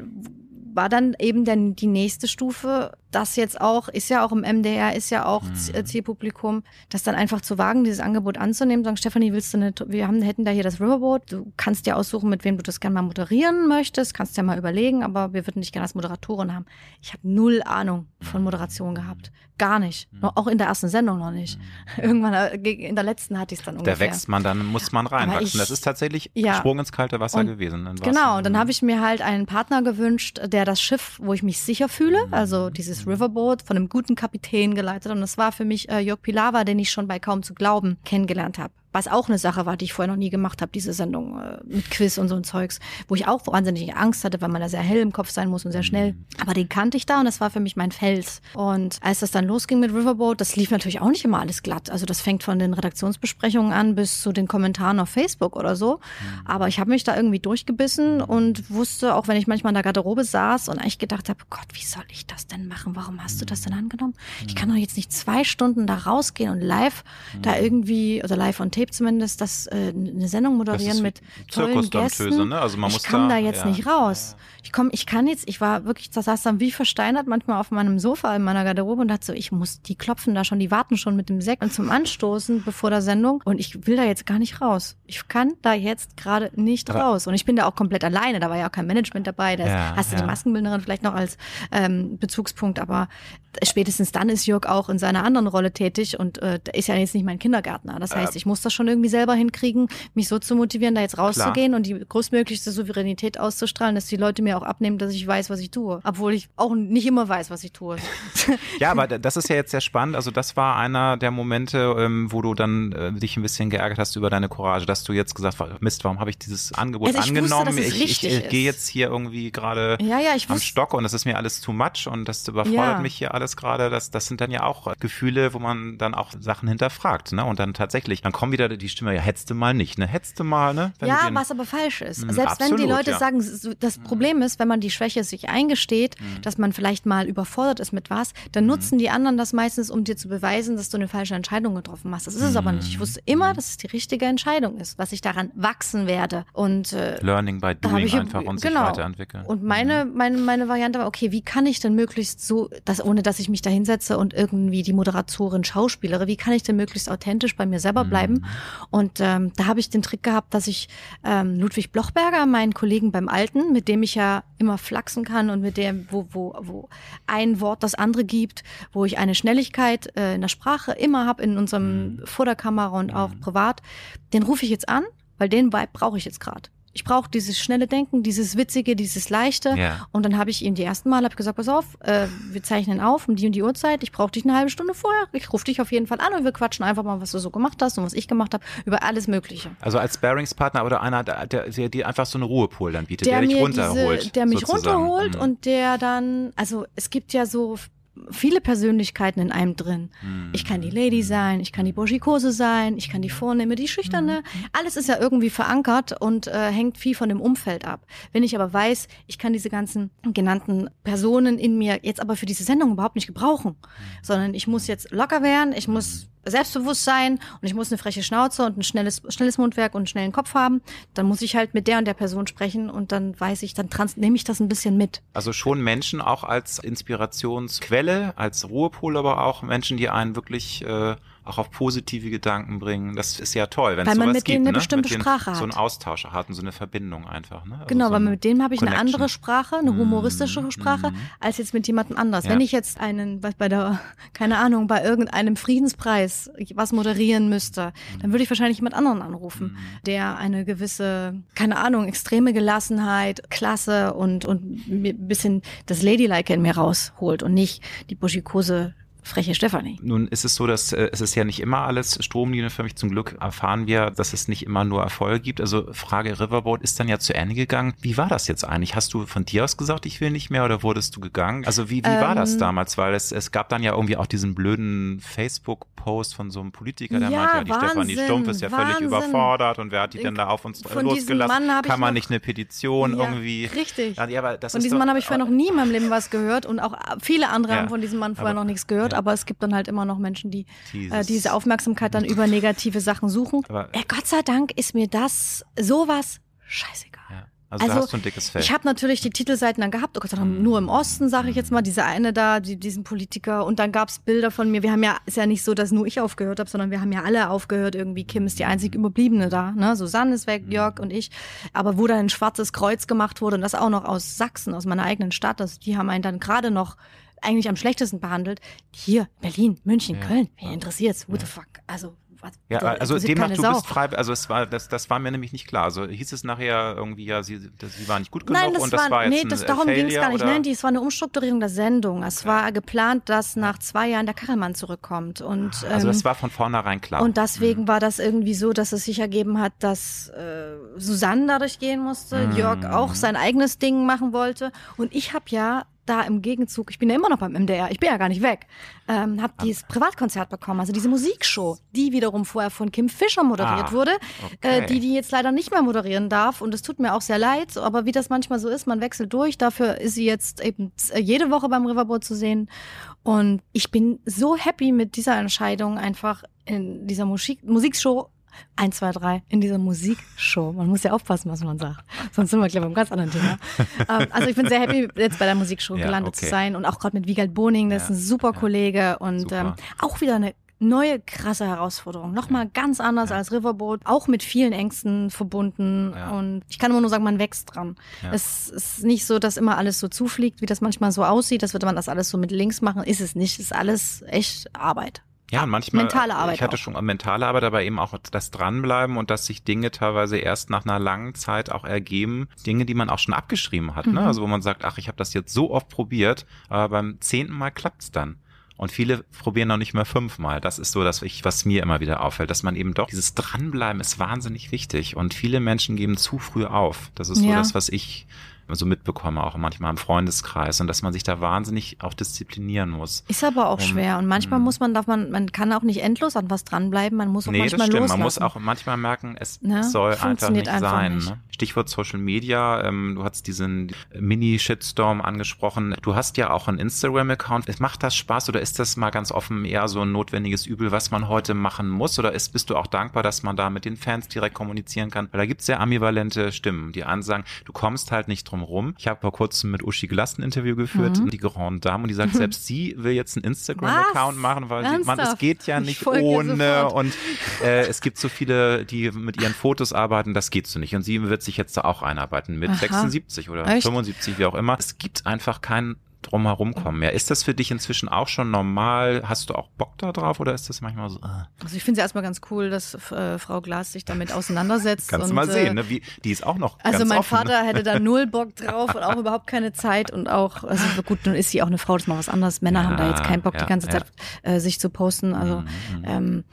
war dann eben dann die nächste Stufe, das jetzt auch, ist ja auch im MDR, ist ja auch mhm. Zielpublikum, das dann einfach zu wagen, dieses Angebot anzunehmen, sagen, Stefanie, willst du nicht, wir haben, hätten da hier das Riverboat, du kannst dir aussuchen, mit wem du das gerne mal moderieren möchtest, kannst dir mal überlegen, aber wir würden dich gerne als Moderatorin haben. Ich habe null Ahnung von Moderation gehabt. Gar nicht. Mhm. Auch in der ersten Sendung noch nicht. Mhm. Irgendwann, äh, in der letzten hatte ich es dann ungefähr. Da wächst man, dann muss man reinwachsen. Das ist tatsächlich ja. Sprung ins kalte Wasser und, gewesen. Genau, und dann habe ich mir halt einen Partner gewünscht, der das Schiff, wo ich mich sicher fühle, mhm. also dieses Riverboat, von einem guten Kapitän geleitet. Und das war für mich äh, Jörg Pilawa, den ich schon bei Kaum zu glauben kennengelernt habe was auch eine Sache war, die ich vorher noch nie gemacht habe, diese Sendung äh, mit Quiz und so ein Zeugs, wo ich auch wahnsinnig Angst hatte, weil man da sehr hell im Kopf sein muss und sehr schnell. Mhm. Aber den kannte ich da und das war für mich mein Fels. Und als das dann losging mit Riverboat, das lief natürlich auch nicht immer alles glatt. Also das fängt von den Redaktionsbesprechungen an bis zu den Kommentaren auf Facebook oder so. Mhm. Aber ich habe mich da irgendwie durchgebissen und wusste, auch wenn ich manchmal in der Garderobe saß und eigentlich gedacht habe, Gott, wie soll ich das denn machen? Warum hast du das denn angenommen? Ich kann doch jetzt nicht zwei Stunden da rausgehen und live da mhm. irgendwie oder live on Tape zumindest, das äh, eine Sendung moderieren mit tollen Gästen. Ne? Also man ich muss kann da, da jetzt ja. nicht raus. Ich komme, ich kann jetzt, ich war wirklich, das saß dann wie versteinert manchmal auf meinem Sofa in meiner Garderobe und dachte so, ich muss, die klopfen da schon, die warten schon mit dem Sekt und zum Anstoßen bevor der Sendung und ich will da jetzt gar nicht raus. Ich kann da jetzt gerade nicht Aber raus und ich bin da auch komplett alleine. Da war ja auch kein Management dabei. Da ja, hast du die Maskenbildnerin vielleicht noch als ähm, Bezugspunkt, aber spätestens dann ist Jörg auch in seiner anderen Rolle tätig und äh, ist ja jetzt nicht mein Kindergärtner. Das heißt, ich muss das schon irgendwie selber hinkriegen, mich so zu motivieren, da jetzt rauszugehen Klar. und die größtmöglichste Souveränität auszustrahlen, dass die Leute mir auch abnehmen, dass ich weiß, was ich tue. Obwohl ich auch nicht immer weiß, was ich tue. ja, aber das ist ja jetzt sehr spannend. Also das war einer der Momente, ähm, wo du dann äh, dich ein bisschen geärgert hast über deine Courage, dass du jetzt gesagt hast, Mist, warum habe ich dieses Angebot also ich angenommen? Wusste, ich ich, ich gehe jetzt hier irgendwie gerade ja, ja, am Stock und das ist mir alles too much und das überfordert ja. mich hier alles gerade. Das, das sind dann ja auch Gefühle, wo man dann auch Sachen hinterfragt. Ne? Und dann tatsächlich, dann kommt wieder die Stimme, ja, hättest du mal nicht, ne? Hättest du mal, ne? Wenn ja, was aber falsch ist. Mh, Selbst absolut, wenn die Leute ja. sagen, das mhm. Problem ist, wenn man die Schwäche sich eingesteht, mhm. dass man vielleicht mal überfordert ist mit was, dann mhm. nutzen die anderen das meistens, um dir zu beweisen, dass du eine falsche Entscheidung getroffen hast. Das ist es aber nicht. Ich wusste immer, mhm. dass es die richtige Entscheidung ist, was ich daran wachsen werde. Und äh, Learning by doing ich, einfach und genau. sich weiterentwickeln. Und meine, mhm. meine, meine Variante war, okay, wie kann ich denn möglichst so, dass, ohne dass ich mich da hinsetze und irgendwie die Moderatorin schauspielere, wie kann ich denn möglichst authentisch bei mir selber bleiben Und ähm, da habe ich den Trick gehabt, dass ich ähm, Ludwig Blochberger, meinen Kollegen beim Alten, mit dem ich ja immer flachsen kann und mit dem, wo, wo, wo ein Wort das andere gibt, wo ich eine Schnelligkeit äh, in der Sprache immer habe in unserem mhm. vor der Kamera und auch mhm. privat, den rufe ich jetzt an, weil den Vibe brauche ich jetzt gerade ich brauche dieses schnelle Denken, dieses Witzige, dieses Leichte. Ja. Und dann habe ich ihm die ersten Mal hab gesagt, pass auf, äh, wir zeichnen auf um die und die Uhrzeit. Ich brauche dich eine halbe Stunde vorher. Ich rufe dich auf jeden Fall an und wir quatschen einfach mal, was du so gemacht hast und was ich gemacht habe, über alles Mögliche. Also als Bearingspartner oder einer, der, der, dir einfach so eine Ruhepol dann bietet, der, der dich runterholt. Diese, der mich sozusagen. runterholt mhm. und der dann, also es gibt ja so viele Persönlichkeiten in einem drin. Mhm. Ich kann die Lady sein, ich kann die Bourgicose sein, ich kann die Vornehme, die Schüchterne. Mhm. Alles ist ja irgendwie verankert und äh, hängt viel von dem Umfeld ab. Wenn ich aber weiß, ich kann diese ganzen genannten Personen in mir jetzt aber für diese Sendung überhaupt nicht gebrauchen, sondern ich muss jetzt locker werden, ich muss Selbstbewusstsein und ich muss eine freche Schnauze und ein schnelles, schnelles Mundwerk und einen schnellen Kopf haben, dann muss ich halt mit der und der Person sprechen und dann weiß ich, dann trans nehme ich das ein bisschen mit. Also schon Menschen auch als Inspirationsquelle, als Ruhepol, aber auch Menschen, die einen wirklich äh, auch auf positive Gedanken bringen. Das ist ja toll, wenn es sowas man mit gibt, denen eine ne? bestimmte Sprache hat. So einen Austausch hat und so eine Verbindung einfach. Ne? Also genau, so weil mit denen habe ich Connection. eine andere Sprache, eine humoristische mm, Sprache, mm. als jetzt mit jemandem anders. Ja. Wenn ich jetzt einen, was bei der, keine Ahnung, bei irgendeinem Friedenspreis was moderieren müsste, mm. dann würde ich wahrscheinlich jemand anderen anrufen, mm. der eine gewisse, keine Ahnung, extreme Gelassenheit, Klasse und, und ein bisschen das Ladylike in mir rausholt und nicht die Buschikose freche Stefanie. Nun ist es so, dass äh, es ist ja nicht immer alles Stromlinie für mich. Zum Glück erfahren wir, dass es nicht immer nur Erfolge gibt. Also Frage Riverboat ist dann ja zu Ende gegangen. Wie war das jetzt eigentlich? Hast du von dir aus gesagt, ich will nicht mehr oder wurdest du gegangen? Also wie, wie ähm, war das ähm, damals? Weil es, es gab dann ja irgendwie auch diesen blöden Facebook-Post von so einem Politiker, der ja, meinte, ja, die Wahnsinn, Stefanie Stumpf ist ja Wahnsinn. völlig überfordert und wer hat die denn da auf uns von losgelassen? Kann man nicht eine Petition ja, irgendwie? Richtig. Ja, aber das von diesem Mann habe ich vorher noch nie in meinem Leben was gehört und auch viele andere haben von diesem Mann vorher noch nichts gehört, aber es gibt dann halt immer noch Menschen, die äh, diese Aufmerksamkeit dann über negative Sachen suchen. Aber, äh, Gott sei Dank ist mir das sowas scheißegal. Ja. Also, also hast du ein dickes Fell. Ich habe natürlich die Titelseiten dann gehabt, oh Gott Dank, nur im Osten, sage ich jetzt mal, diese eine da, die, diesen Politiker. Und dann gab's Bilder von mir. Wir haben ja, ist ja nicht so, dass nur ich aufgehört habe, sondern wir haben ja alle aufgehört. Irgendwie Kim ist die einzig Überbliebene da. Ne? Susanne ist weg, Jörg und ich. Aber wo da ein schwarzes Kreuz gemacht wurde, und das auch noch aus Sachsen, aus meiner eigenen Stadt, das, die haben einen dann gerade noch eigentlich am schlechtesten behandelt. Hier, Berlin, München, ja. Köln, wer interessiert's? What the fuck? Also, was, ja, also demnach, du Sau. bist frei, also es war, das, das war mir nämlich nicht klar. Also hieß es nachher irgendwie, ja, sie, das, sie war nicht gut genug Nein, das und das war, war jetzt nee, das, darum ging es gar nicht. Oder? Nein, es war eine Umstrukturierung der Sendung. Es okay. war geplant, dass nach zwei Jahren der Kachelmann zurückkommt. Und, ah, also das ähm, war von vornherein klar. Und deswegen mhm. war das irgendwie so, dass es sich ergeben hat, dass äh, Susanne dadurch gehen musste, mhm. Jörg auch sein eigenes Ding machen wollte. Und ich habe ja da im Gegenzug, ich bin ja immer noch beim MDR, ich bin ja gar nicht weg, ähm, habe dieses Privatkonzert bekommen, also diese Musikshow, die wiederum vorher von Kim Fischer moderiert ah, wurde, äh, okay. äh, die die jetzt leider nicht mehr moderieren darf. Und es tut mir auch sehr leid, aber wie das manchmal so ist, man wechselt durch, dafür ist sie jetzt eben jede Woche beim Riverboat zu sehen. Und ich bin so happy mit dieser Entscheidung einfach in dieser Musik Musikshow Eins, zwei, drei in dieser Musikshow. Man muss ja aufpassen, was man sagt. Sonst sind wir, glaube ich, beim ganz anderen Thema. Ähm, also ich bin sehr happy, jetzt bei der Musikshow ja, gelandet okay. zu sein und auch gerade mit Wiegald Boning, das ja, ist ein super Kollege und ähm, auch wieder eine neue krasse Herausforderung. Nochmal ja. ganz anders ja. als Riverboat, auch mit vielen Ängsten verbunden. Ja. Und ich kann immer nur sagen, man wächst dran. Es ist nicht so, dass immer alles so zufliegt, wie das manchmal so aussieht. Das würde man das alles so mit links machen. Ist es nicht. Es ist alles echt Arbeit. Ja, und manchmal. Mentale Arbeit. Ich hatte auch. schon mentale Arbeit, aber eben auch das Dranbleiben und dass sich Dinge teilweise erst nach einer langen Zeit auch ergeben. Dinge, die man auch schon abgeschrieben hat. Ne? Mhm. Ne? Also wo man sagt, ach, ich habe das jetzt so oft probiert, aber beim zehnten Mal klappt's dann. Und viele probieren noch nicht mehr fünfmal. Das ist so das, was mir immer wieder auffällt, dass man eben doch dieses Dranbleiben ist wahnsinnig wichtig. Und viele Menschen geben zu früh auf. Das ist so ja. das, was ich so mitbekomme, auch manchmal im Freundeskreis und dass man sich da wahnsinnig auch disziplinieren muss. Ist aber auch um, schwer und manchmal mm. muss man, darf man, man kann auch nicht endlos an was dranbleiben, man muss auch nee, manchmal das stimmt. Loslassen. Man muss auch manchmal merken, es ne? soll einfach nicht einfach sein. Nicht. Ne? Stichwort Social Media, ähm, du hast diesen Mini-Shitstorm angesprochen. Du hast ja auch einen Instagram-Account. Macht das Spaß oder ist das mal ganz offen eher so ein notwendiges Übel, was man heute machen muss? Oder ist, bist du auch dankbar, dass man da mit den Fans direkt kommunizieren kann? Weil da gibt es sehr ambivalente Stimmen, die ansagen, du kommst halt nicht drum drumherum. Ich habe vor kurzem mit Uschi Glass ein Interview geführt, mhm. die Grande Dame, und die sagt, selbst sie will jetzt einen Instagram-Account machen, weil sie, man, es geht ja nicht ohne und äh, es gibt so viele, die mit ihren Fotos arbeiten, das geht so nicht. Und sie wird sich jetzt da auch einarbeiten mit Aha. 76 oder Echt? 75, wie auch immer. Es gibt einfach keinen drumherum kommen. Ja, ist das für dich inzwischen auch schon normal? Hast du auch Bock da drauf oder ist das manchmal so? Äh? Also ich finde es ja erstmal ganz cool, dass äh, Frau Glas sich damit auseinandersetzt. Kannst du mal sehen, äh, ne? Wie, die ist auch noch Also mein offen. Vater hätte da null Bock drauf und auch überhaupt keine Zeit und auch, also gut, nun ist sie auch eine Frau, das ist mal was anderes. Männer ja, haben da jetzt keinen Bock, ja, die ganze Zeit ja. äh, sich zu posten. Also mhm, mhm. ähm,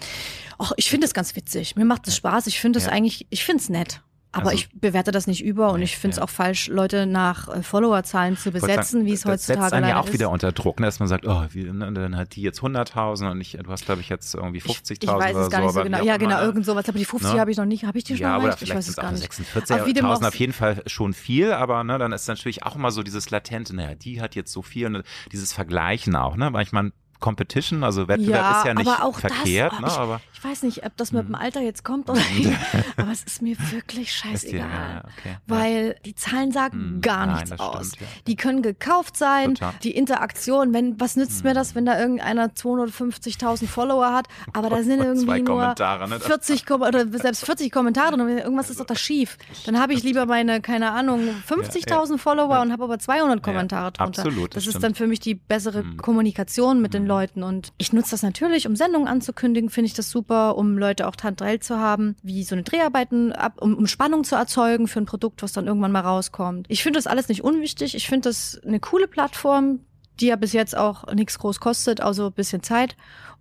och, ich finde es ganz witzig. Mir macht es Spaß. Ich finde es eigentlich, ich finde es nett. Aber also, ich bewerte das nicht über und ich finde es ja. auch falsch, Leute nach äh, Followerzahlen zu besetzen, wie es heutzutage setzt einen ja auch ist. wieder unter Druck, ne? dass man sagt, oh, wie, ne, dann hat die jetzt 100.000 und ich, du hast, glaube ich, jetzt irgendwie 50.000 Ich, ich weiß es gar nicht so, genau. Ja, genau, irgend sowas. Aber die 50 ne? habe ich noch nicht. Habe ich die schon ja, erreicht? Ich weiß es gar nicht. 46.000 auf jeden Fall schon viel, aber ne, dann ist natürlich auch immer so dieses latente, naja, die hat jetzt so viel, ne, dieses Vergleichen auch, ne? Weil ich meine, Competition, also Wettbewerb ja, ist ja nicht aber auch verkehrt. Das, ne, ich, aber, ich weiß nicht, ob das mit dem hm. Alter jetzt kommt oder nicht, aber es ist mir wirklich scheißegal. Ja, okay, weil ja. die Zahlen sagen hm, gar nichts Nein, aus. Stimmt. Die können gekauft sein, Total. die Interaktion, wenn, was nützt hm. mir das, wenn da irgendeiner 250.000 Follower hat, aber da sind irgendwie nur 40 ne? oder selbst 40 Kommentare und irgendwas ist doch da schief. Dann habe ich lieber meine, keine Ahnung, 50.000 Follower und habe aber 200 Kommentare drunter. Absolut. Das, das ist dann für mich die bessere hm. Kommunikation mit den Leuten. Und ich nutze das natürlich, um Sendungen anzukündigen, finde ich das super, um Leute auch tantrell zu haben, wie so eine Dreharbeiten, ab, um, um Spannung zu erzeugen für ein Produkt, was dann irgendwann mal rauskommt. Ich finde das alles nicht unwichtig. Ich finde das eine coole Plattform, die ja bis jetzt auch nichts groß kostet, also bisschen Zeit.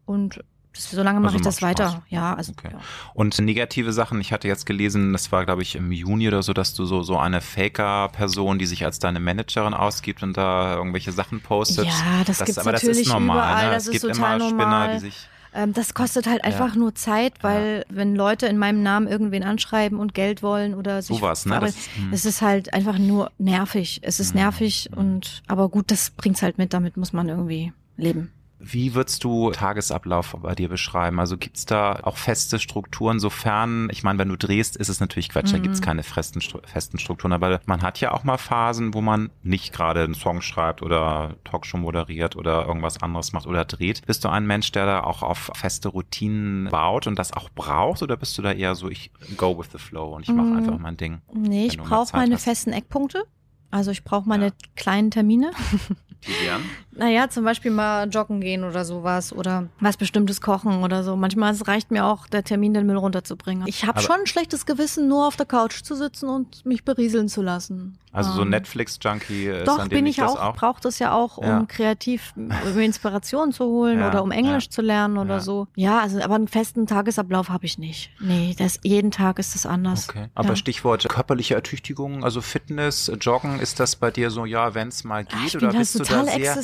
Und das, solange mache also ich das weiter. Spaß. Ja, also. Okay. Ja. Und negative Sachen, ich hatte jetzt gelesen, das war, glaube ich, im Juni oder so, dass du so, so eine Faker-Person, die sich als deine Managerin ausgibt und da irgendwelche Sachen postet. Ja, das, das gibt's aber natürlich das ist normal, überall, ne? das es ist gibt total immer normal. Spinner, die sich ähm, das kostet halt einfach ja. nur Zeit, weil ja. wenn Leute in meinem Namen irgendwen anschreiben und Geld wollen oder sich Sowas, ne? Das, hm. es ist halt einfach nur nervig. Es ist hm. nervig hm. und aber gut, das bringt's halt mit, damit muss man irgendwie leben. Wie würdest du Tagesablauf bei dir beschreiben? Also gibt's da auch feste Strukturen, sofern, ich meine, wenn du drehst, ist es natürlich Quatsch, mhm. da gibt's keine festen, festen Strukturen, aber man hat ja auch mal Phasen, wo man nicht gerade einen Song schreibt oder Talkshow moderiert oder irgendwas anderes macht oder dreht. Bist du ein Mensch, der da auch auf feste Routinen baut und das auch braucht oder bist du da eher so, ich go with the flow und ich mache mhm. einfach mein Ding? Nee, ich brauche meine hast? festen Eckpunkte. Also ich brauche meine ja. kleinen Termine. Die wären? Naja, zum Beispiel mal joggen gehen oder sowas oder was Bestimmtes kochen oder so. Manchmal reicht mir auch der Termin, den Müll runterzubringen. Ich habe schon ein schlechtes Gewissen, nur auf der Couch zu sitzen und mich berieseln zu lassen. Also so ähm, Netflix-Junkie ist Doch, an bin ich auch, auch? brauche das ja auch, um ja. kreativ Inspiration zu holen ja, oder um Englisch ja. zu lernen oder so. Ja, also aber einen festen Tagesablauf habe ich nicht. Nee, das, jeden Tag ist das anders. Okay. Aber Stichwort körperliche Ertüchtigung, also Fitness, Joggen, ist das bei dir so, ja, wenn es mal geht? Ich oder bin bist total du da sehr.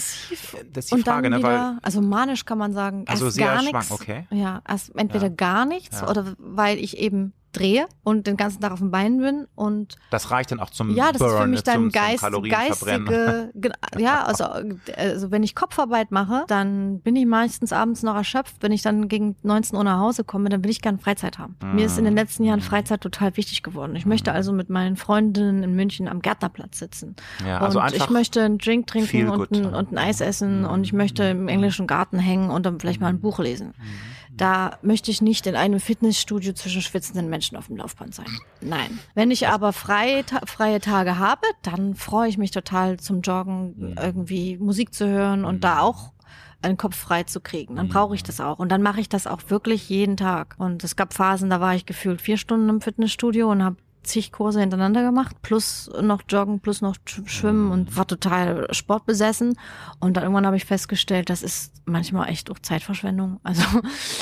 Das ist die Frage, ne? Weil, also manisch kann man sagen, also erst sehr gar nichts. Okay. Ja, erst entweder gar nichts oder weil ich eben drehe und den ganzen Tag auf den Beinen bin und das reicht dann auch zum ja das Burn, ist für mich dann zum, Geist, zum geistige ja also also wenn ich Kopfarbeit mache dann bin ich meistens abends noch erschöpft. Wenn ich dann gegen 19 Uhr nach Hause komme dann will ich gerne Freizeit haben. Mm. mir ist in den letzten Jahren Freizeit total wichtig geworden. Ich möchte also mit meinen Freundinnen in München am Gärtnerplatz sitzen. Ja, also und ich möchte einen Drink trinken und ein, und ein Eis essen mm. und ich möchte im englischen Garten hängen und dann vielleicht mal ein Buch lesen. Mm. Da möchte ich nicht in einem Fitnessstudio zwischen schwitzenden Menschen auf dem Laufband sein. Nein. Wenn ich aber freie, freie Tage habe, dann freue ich mich total zum Joggen, mhm. irgendwie Musik zu hören und da mhm. auch einen Kopf frei zu kriegen. Dann brauche ich mhm. das auch. Und dann mache ich das auch wirklich jeden Tag. Und es gab Phasen, da war ich gefühlt vier Stunden im Fitnessstudio und habe zig Kurse hintereinander gemacht, plus noch Joggen, plus noch Schwimmen und war total sportbesessen. Und dann irgendwann habe ich festgestellt, das ist manchmal echt auch Zeitverschwendung. Also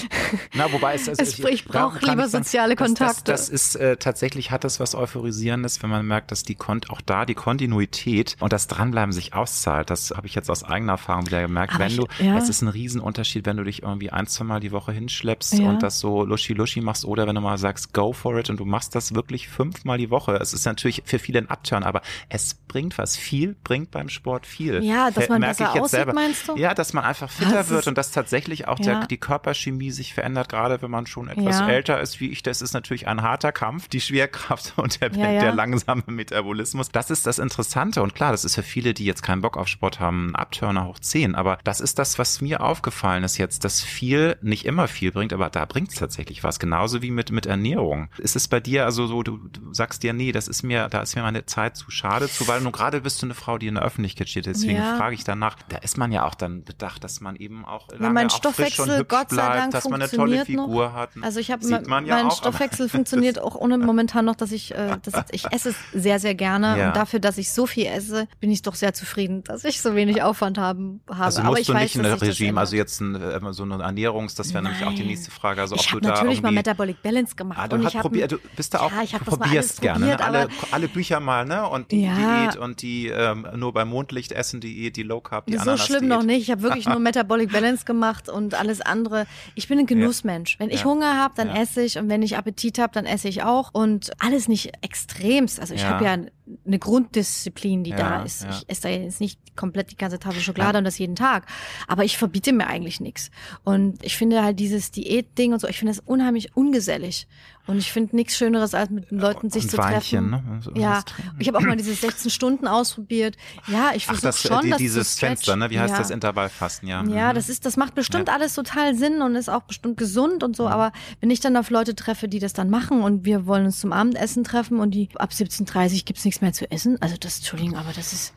Na, wobei es, also es, ich brauche lieber sagen, soziale Kontakte. Das, das, das ist äh, tatsächlich hat das was euphorisierendes, wenn man merkt, dass die Kon auch da die Kontinuität und das Dranbleiben sich auszahlt. Das habe ich jetzt aus eigener Erfahrung wieder gemerkt. Aber wenn ich, du, ja. es ist ein Riesenunterschied, wenn du dich irgendwie ein, zwei Mal die Woche hinschleppst ja. und das so luschi luschi machst oder wenn du mal sagst, go for it und du machst das wirklich fünf fünfmal die Woche. Es ist natürlich für viele ein Upturn, aber es bringt was. Viel bringt beim Sport viel. Ja, dass man besser aussieht, selber. meinst du? Ja, dass man einfach fitter das wird und dass tatsächlich auch ja. der, die Körperchemie sich verändert, gerade wenn man schon etwas ja. älter ist wie ich. Das ist natürlich ein harter Kampf, die Schwerkraft und der, ja, der langsame Metabolismus. Das ist das Interessante und klar, das ist für viele, die jetzt keinen Bock auf Sport haben, ein Abturner hoch 10. Aber das ist das, was mir aufgefallen ist jetzt, dass viel nicht immer viel bringt, aber da bringt es tatsächlich was. Genauso wie mit, mit Ernährung. Ist es bei dir also so, du, du sagst dir, nee, das ist mir, da ist mir meine Zeit zu schade zu, weil nun gerade bist du eine Frau, die in der Öffentlichkeit steht. Deswegen ja. frage ich danach. Da ist man ja auch dann bedacht, dass man eben auch lange ja, mein auch frisch und hübsch Gott sei bleibt, Dank dass man eine tolle Figur noch. hat. Also ich habe ja mein auch, Stoffwechsel funktioniert auch ohne momentan noch, dass ich, äh, dass ich esse es sehr, sehr gerne. Ja. Und dafür, dass ich so viel esse, bin ich doch sehr zufrieden, dass ich so wenig Aufwand haben, habe. Also musst Aber ich du weiß, nicht ein Regime, also jetzt ein, äh, so eine Ernährungs, das wäre nämlich auch die nächste Frage. Also ich habe natürlich mal Metabolic Balance gemacht. Ah, du, und ich probier, du bist da auch, ja, du probierst gerne. Ne? Alle, alle Bücher mal, ne? Und die ja. Diät und die ähm, nur beim Mondlicht essen Diät, die Low Carb, die So schlimm noch nicht. Ich habe wirklich nur Metabolic Balance gemacht und alles andere. Ich bin ein Genussmensch. Wenn ich Hunger habe, dann esse ich und wenn ich Appetit habe, dann esse ich auch und alles nicht extremst. Also ich habe ja eine Grunddisziplin, die da ist. Ich esse da jetzt nicht komplett die ganze Tafel Schokolade und das jeden Tag. Aber ich verbiete mir eigentlich nichts. Und ich finde halt dieses Diätding und so, ich finde das unheimlich ungesellig. Und ich finde nichts Schöneres, als mit den Leuten sich zu Weinchen, treffen. Ne? So ja, ich habe auch mal diese 16 Stunden ausprobiert. Ja, ich versuche schon, die, dass dieses Fenster, ne? Wie heißt ja. das Intervallfasten? Ja, ja, mhm. das ist, das macht bestimmt ja. alles total Sinn und ist auch bestimmt gesund und so. Mhm. Aber wenn ich dann auf Leute treffe, die das dann machen und wir wollen uns zum Abendessen treffen und die ab 17:30 gibt's nichts mehr zu essen, also das, Entschuldigung, aber das ist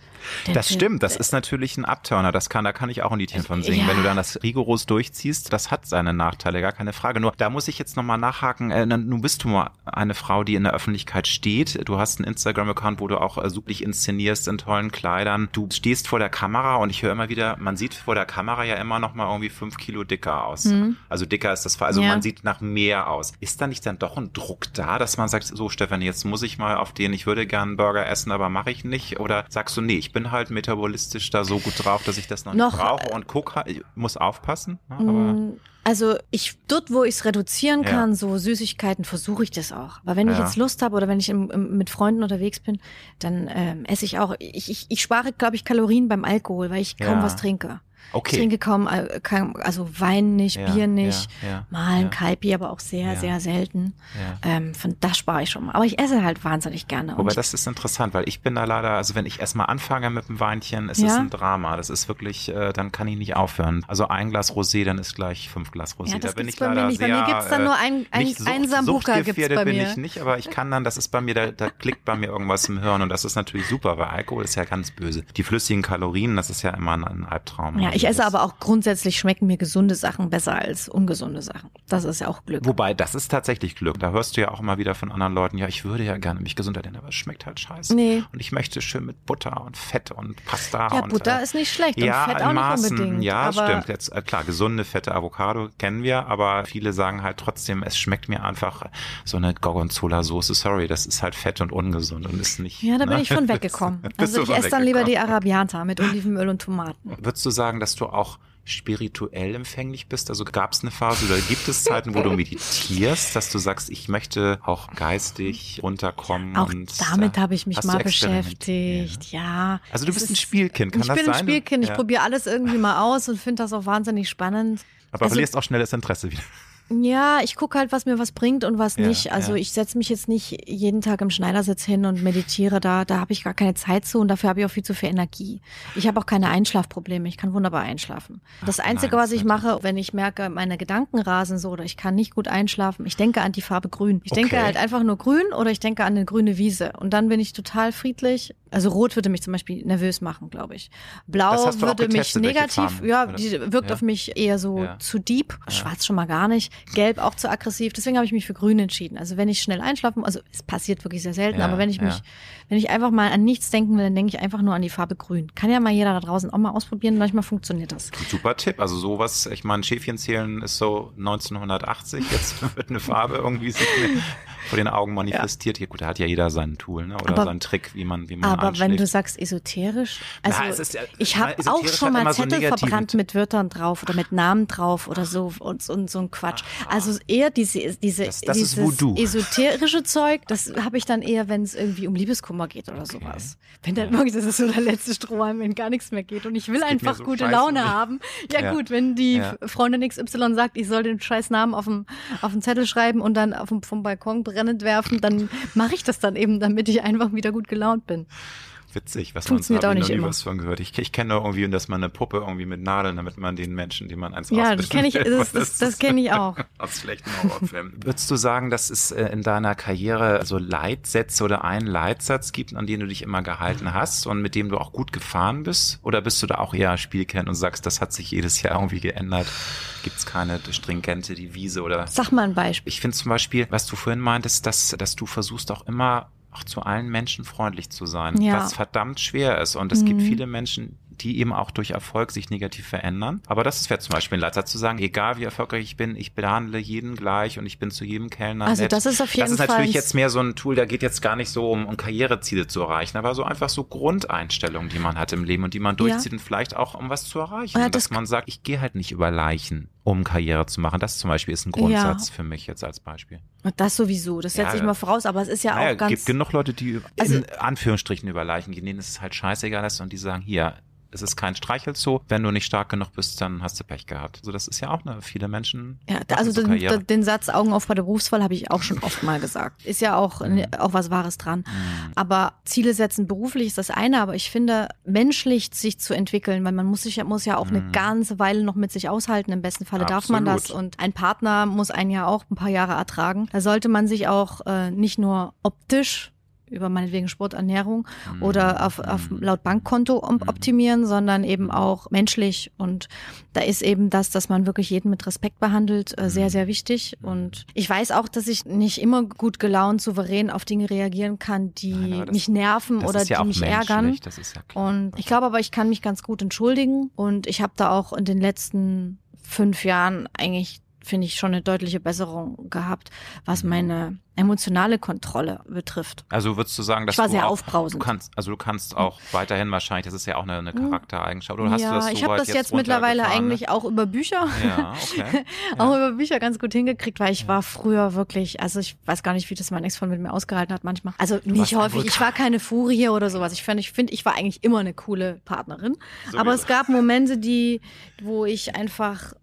das stimmt, das ist natürlich ein Abturner. Das kann, da kann ich auch ein Liedchen von singen. Ja. Wenn du dann das rigoros durchziehst, das hat seine Nachteile, gar keine Frage. Nur da muss ich jetzt nochmal nachhaken. Äh, nun bist du mal eine Frau, die in der Öffentlichkeit steht. Du hast einen Instagram-Account, wo du auch äh, super inszenierst in tollen Kleidern. Du stehst vor der Kamera und ich höre immer wieder, man sieht vor der Kamera ja immer noch mal irgendwie fünf Kilo dicker aus. Mhm. Also dicker ist das, also ja. man sieht nach mehr aus. Ist da nicht dann doch ein Druck da, dass man sagt, so Stefan, jetzt muss ich mal auf den, ich würde gerne einen Burger essen, aber mache ich nicht? Oder sagst du, nee, ich bin halt metabolistisch da so gut drauf, dass ich das noch, noch nicht brauche und guck, ich muss aufpassen. Ne, mm, also ich dort, wo ich es reduzieren kann, ja. so Süßigkeiten, versuche ich das auch. Aber wenn ja. ich jetzt Lust habe oder wenn ich im, im, mit Freunden unterwegs bin, dann ähm, esse ich auch. Ich, ich, ich spare, glaube ich, Kalorien beim Alkohol, weil ich kaum was trinke. Okay. Ich trinke kaum, äh, also Wein nicht, ja, Bier nicht, ja, ja, mal ein Kaipi, aber auch sehr, sehr selten. Ähm, von das spare ich schon mal. Aber ich esse halt wahnsinnig gerne. Aber das ist interessant, weil ich bin da leider, also wenn ich erstmal anfange mit dem Weinchen, es ist ein Drama. Das ist wirklich, äh, dann kann ich nicht aufhören. Also ein Glas Rosé, dann ist gleich fünf Glas Rosé. da bin ich leider sehr, Bei mir gibt's dann nur ein, ein, Sucht, ein Sambuka gibt's bei bin mir. ich nicht, aber ich kann dann, das ist bei mir, da, da klickt bei mir irgendwas im Hirn und das ist natürlich super, weil Alkohol ist ja ganz böse. Die flüssigen Kalorien, das ist ja immer ein, ein Albtraum. Ja, ich esse aber auch grundsätzlich schmecken mir gesunde Sachen besser als ungesunde Sachen. Das ist ja auch Glück. Wobei, das ist tatsächlich Glück. Da hörst du ja auch immer wieder von anderen Leuten, ja, ich würde ja gerne mich gesund ernähren, aber es schmeckt halt scheiße. Nee. Und ich möchte schön mit Butter und Fett und Pasta. Ja, und, Butter äh, ist nicht schlecht ja, und Fett auch Maßen, nicht unbedingt. Ja, stimmt. Jetzt, äh, klar, gesunde, fette Avocado kennen wir, aber viele sagen halt trotzdem, es schmeckt mir einfach so eine Gorgonzola-Soße. Sorry, das ist halt fett und ungesund und ist nicht. Ja, da bin ne? ich von weggekommen. also ich esse dann lieber die Arabiata mit Olivenöl und Tomaten. Würdest du sagen, dass du auch spirituell empfänglich bist? Also gab es eine Phase oder gibt es Zeiten, wo du meditierst, dass du sagst, ich möchte auch geistig runterkommen? Auch und, damit habe ich mich mal beschäftigt, ja. Also du bist ein Spielkind, kann das sein? Ich bin ein Spielkind, ich ja. probiere alles irgendwie mal aus und finde das auch wahnsinnig spannend. Aber also, verlierst auch schnell das Interesse wieder. Ja, ich gucke halt, was mir was bringt und was ja, nicht. Also ja. ich setze mich jetzt nicht jeden Tag im Schneidersitz hin und meditiere da. Da habe ich gar keine Zeit zu und dafür habe ich auch viel zu viel Energie. Ich habe auch keine Einschlafprobleme. Ich kann wunderbar einschlafen. Das Einzige, Nein, was ich mache, wenn ich merke, meine Gedanken rasen so oder ich kann nicht gut einschlafen, ich denke an die Farbe grün. Ich okay. denke halt einfach nur grün oder ich denke an eine grüne Wiese. Und dann bin ich total friedlich. Also rot würde mich zum Beispiel nervös machen, glaube ich. Blau würde getestet, mich negativ, ja, die wirkt ja. auf mich eher so zu deep. Schwarz schon mal gar nicht. Gelb auch zu aggressiv. Deswegen habe ich mich für Grün entschieden. Also wenn ich schnell einschlafen, also es passiert wirklich sehr selten, ja, aber wenn ich mich, ja. Wenn ich einfach mal an nichts denken will, dann denke ich einfach nur an die Farbe Grün. Kann ja mal jeder da draußen auch mal ausprobieren. Manchmal funktioniert das. Super Tipp. Also sowas, ich meine, Schäfchen zählen ist so 1980. Jetzt wird eine Farbe irgendwie sich vor den Augen manifestiert. Ja. Gut, da hat ja jeder seinen Tool ne? oder aber, seinen Trick, wie man, wie man Aber anschlägt. wenn du sagst esoterisch, also Na, ja, ich habe auch schon mal Zettel so verbrannt mit Wörtern drauf oder mit Namen drauf oder so und, und so ein Quatsch. Also eher diese, diese Das- das ist dieses esoterische Zeug, das habe ich dann eher, wenn es irgendwie um Liebeskummer geht oder Okay. sowas. Wenn dann wirklich, das ist so der letzte Strohhalm, wenn gar nichts mehr geht und ich will Das einfach so gute scheiße. Laune haben. Ja, Ja. gut, wenn die Ja. Freundin XY sagt, ich soll den scheiß Namen auf dem, auf dem Zettel schreiben und dann auf dem, vom Balkon brennend werfen, dann mache ich das dann eben, damit ich einfach wieder gut gelaunt bin. Witzig, was Funktioniert man auch ich nicht noch nie immer. was von gehört. Ich, ich kenne nur irgendwie, dass man eine Puppe irgendwie mit Nadeln, damit man den Menschen, die man eins Ja, das kenne ich, das, das, ist das kenne ich auch. Aus schlechten Horrorfilmen. Würdest du sagen, dass es äh, in deiner Karriere so Leitsätze oder einen Leitsatz gibt, an den du dich immer gehalten hast und mit dem du auch gut gefahren bist? Oder bist du da auch eher Spielkennt und sagst, das hat sich jedes Jahr irgendwie geändert? Gibt es keine stringente Devise oder? Sag mal ein Beispiel. Ich finde zum Beispiel, was du vorhin meintest, dass, dass du versuchst auch immer auch zu allen Menschen freundlich zu sein, Ja. was verdammt schwer ist. Und es Mhm. gibt viele Menschen, die eben auch durch Erfolg sich negativ verändern. Aber das wäre zum Beispiel ein Leitsatz zu sagen, egal wie erfolgreich ich bin, ich behandle jeden gleich und ich bin zu jedem Kellner Also nett. das ist auf jeden Das ist natürlich Fall- jetzt mehr so ein Tool, da geht jetzt gar nicht so um, um Karriereziele zu erreichen, aber so einfach so Grundeinstellungen, die man hat im Leben und die man durchzieht und vielleicht auch um was zu erreichen. Ja, dass das- man sagt, ich gehe halt nicht über Leichen, um Karriere zu machen. Das zum Beispiel ist ein Grundsatz für mich jetzt als Beispiel. Das sowieso, das setze Ja, ich mal voraus, aber es ist ja Naja, auch ganz. gibt genug Leute, die Also- in Anführungsstrichen über Leichen gehen, denen ist es halt scheißegal ist und die sagen, hier, es ist kein Streichelzoo, wenn du nicht stark genug bist, dann hast du Pech gehabt. So, das ist ja auch eine, viele Menschen. Ja, also so den, den Satz Augen auf bei der Berufswahl habe ich auch schon oft mal gesagt. Ist ja auch, Mhm. auch was Wahres dran. Aber Ziele setzen beruflich ist das eine, aber ich finde, menschlich sich zu entwickeln, weil man muss sich ja, muss ja auch eine ganze Weile noch mit sich aushalten. Im besten Falle darf man das. Mhm. Absolut. Und ein Partner muss einen ja auch ein paar Jahre ertragen. Da sollte man sich auch äh, nicht nur optisch über meinetwegen Sporternährung Mhm. oder auf, auf laut Bankkonto um- optimieren, sondern eben auch menschlich. Und da ist eben das, dass man wirklich jeden mit Respekt behandelt, äh, Mhm. sehr, sehr wichtig. Und ich weiß auch, dass ich nicht immer gut gelaunt, souverän auf Dinge reagieren kann, die Nein, das- mich nerven oder ja die mich menschlich, ärgern. Ja. Und ich glaube aber, ich kann mich ganz gut entschuldigen. Und ich habe da auch in den letzten fünf Jahren eigentlich, finde ich, schon eine deutliche Besserung gehabt, was meine emotionale Kontrolle betrifft. Also würdest du sagen, dass Ich war du sehr auch, aufbrausend. Du kannst, also du kannst auch weiterhin wahrscheinlich, das ist ja auch eine, eine Charaktereigenschaft. Oder hast ja, du das so ich habe das jetzt, mittlerweile runtergefahren, ne? eigentlich auch über Bücher. Ja, okay. auch über Bücher ganz gut hingekriegt, weil ich war früher wirklich, also ich weiß gar nicht, wie das mein Ex-Freund mit mir ausgehalten hat manchmal. Also nicht warst ein häufig, ich war keine Furie oder sowas. Ich finde, ich, find, ich war eigentlich immer eine coole Partnerin. Aber es gab Momente, die, wo ich einfach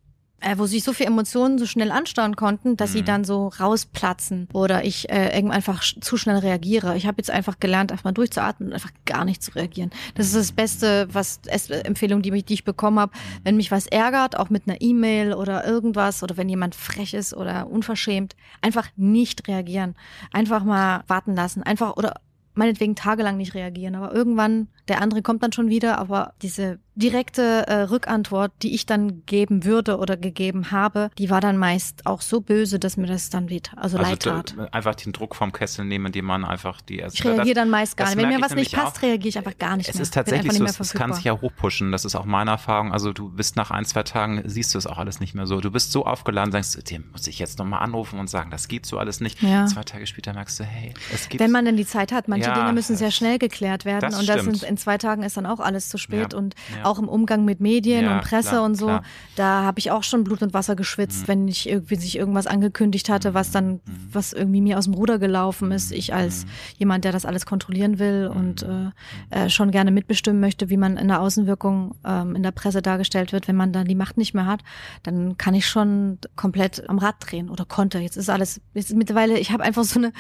äh, wo sich so viele Emotionen so schnell anstauen konnten, dass Mhm. sie dann so rausplatzen oder ich äh, irgendwann einfach zu schnell reagiere. Ich habe jetzt einfach gelernt, einfach mal durchzuatmen und einfach gar nicht zu reagieren. Das ist das Beste, was es, äh, Empfehlung, die, mich, die ich bekommen habe. Wenn mich was ärgert, auch mit einer E-Mail oder irgendwas oder wenn jemand frech ist oder unverschämt, einfach nicht reagieren. Einfach mal warten lassen. Einfach oder meinetwegen tagelang nicht reagieren, aber irgendwann, der andere kommt dann schon wieder, aber diese direkte äh, Rückantwort, die ich dann geben würde oder gegeben habe, die war dann meist auch so böse, dass mir das dann weht, also, leid tat. einfach den Druck vom Kessel nehmen, indem man einfach die erste. Ich reagiere dann meist gar nicht. Wenn mir was nicht passt, reagiere ich einfach gar nicht Es mehr. ist tatsächlich so, es, kann sich ja hochpushen. Das ist auch meine Erfahrung. Also du bist nach ein, zwei Tagen, siehst du es auch alles nicht mehr so. Du bist so aufgeladen, sagst, dem muss ich jetzt nochmal anrufen und sagen, das geht so alles nicht. Ja. Zwei Tage später merkst du, hey, es geht. Wenn man denn die Zeit hat. Manche Ja, Dinge müssen sehr schnell geklärt werden. das und das sind, in zwei Tagen ist dann auch alles zu spät. Ja, Und. Auch im Umgang mit Medien Ja, und Presse klar, und so, klar. da habe ich auch schon Blut und Wasser geschwitzt, wenn ich irgendwie sich irgendwas angekündigt hatte, was dann, Mhm. was irgendwie mir aus dem Ruder gelaufen ist. Ich als jemand, der das alles kontrollieren will und Mhm. äh, äh, schon gerne mitbestimmen möchte, wie man in der Außenwirkung ähm, in der Presse dargestellt wird, wenn man dann die Macht nicht mehr hat, dann kann ich schon komplett am Rad drehen oder konnte. Jetzt ist alles, jetzt ist mittlerweile, ich habe einfach so eine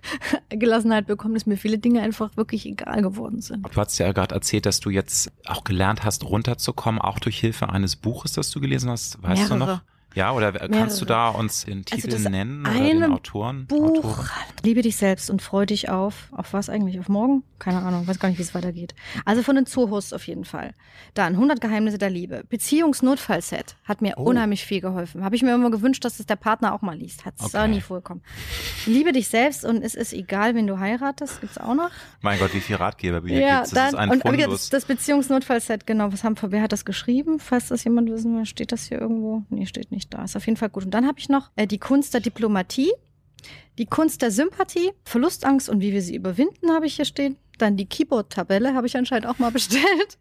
Gelassenheit bekommen, dass mir viele Dinge einfach wirklich egal geworden sind. Du hast ja gerade erzählt, dass du jetzt auch gelernt hast, runterzukommen, auch durch Hilfe eines Buches, das du gelesen hast. Weißt du Mehrere. noch? Ja, oder kannst du da uns den Also Titel das nennen oder den Autoren? Buch, Autoren? Liebe dich selbst und freu dich auf. Auf was eigentlich? Auf morgen? Keine Ahnung, weiß gar nicht, wie es weitergeht. Also von den Zoohosts auf jeden Fall. Dann 100 Geheimnisse der Liebe. Beziehungsnotfallset hat mir Oh. unheimlich viel geholfen. Habe ich mir immer gewünscht, dass es der Partner auch mal liest. Hat es Okay. auch nie vorgekommen. Liebe dich selbst und es ist egal, wen du heiratest. Gibt's auch noch? Mein Gott, wie viel Ratgeberbücher ja, gibt's? Das dann, ist ein und das, das Beziehungsnotfallset, genau. Was haben, wer hat das geschrieben? Falls das jemand wissen will, steht das hier irgendwo? Nee, steht nicht da. Ist auf jeden Fall gut. Und dann habe ich noch äh, die Kunst der Diplomatie, die Kunst der Sympathie, Verlustangst und wie wir sie überwinden, habe ich hier stehen. Dann die Keyboard-Tabelle habe ich anscheinend auch mal bestellt.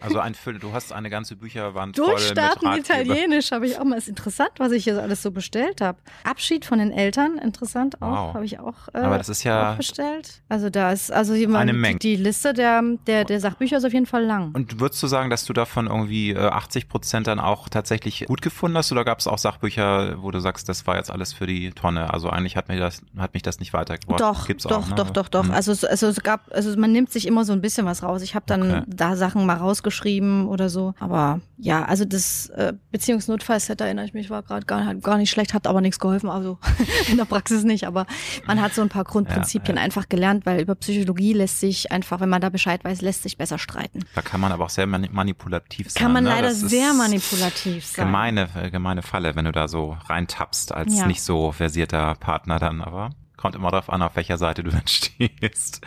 Also ein Fülle, du hast eine ganze Bücherwand Durchstarten voll mit Italienisch habe ich auch mal. Ist interessant, was ich hier alles so bestellt habe. Abschied von den Eltern, interessant auch, wow. habe ich auch, äh, Aber das ist ja bestellt. Also da ist also jemand, eine Menge. Die, die Liste der, der, der Sachbücher ist auf jeden Fall lang. Und würdest du sagen, dass du davon irgendwie 80 äh, Prozent dann auch tatsächlich gut gefunden hast oder gab es auch Sachbücher, wo du sagst, das war jetzt alles für die Tonne? Also eigentlich hat mich das, hat mich das nicht weitergebracht. Doch, Gibt's doch, auch, ne? doch, doch, doch. Mhm. Also, also es gab, also man nimmt sich immer so ein bisschen was raus. Ich habe dann okay. da Sachen mal rausgeschrieben oder so. Aber ja, also das äh, Beziehungsnotfallset, erinnere ich mich, war gerade gar, gar nicht schlecht, hat aber nichts geholfen. Also in der Praxis nicht. Aber man hat so ein paar Grundprinzipien ja, ja. einfach gelernt, weil über Psychologie lässt sich einfach, wenn man da Bescheid weiß, lässt sich besser streiten. Da kann man aber auch sehr manipulativ sein. Kann man ne? leider sehr manipulativ sein. Gemeine, äh, gemeine Falle, wenn du da so reintappst als ja. nicht so versierter Partner dann, aber kommt immer darauf an, auf welcher Seite du dann stehst.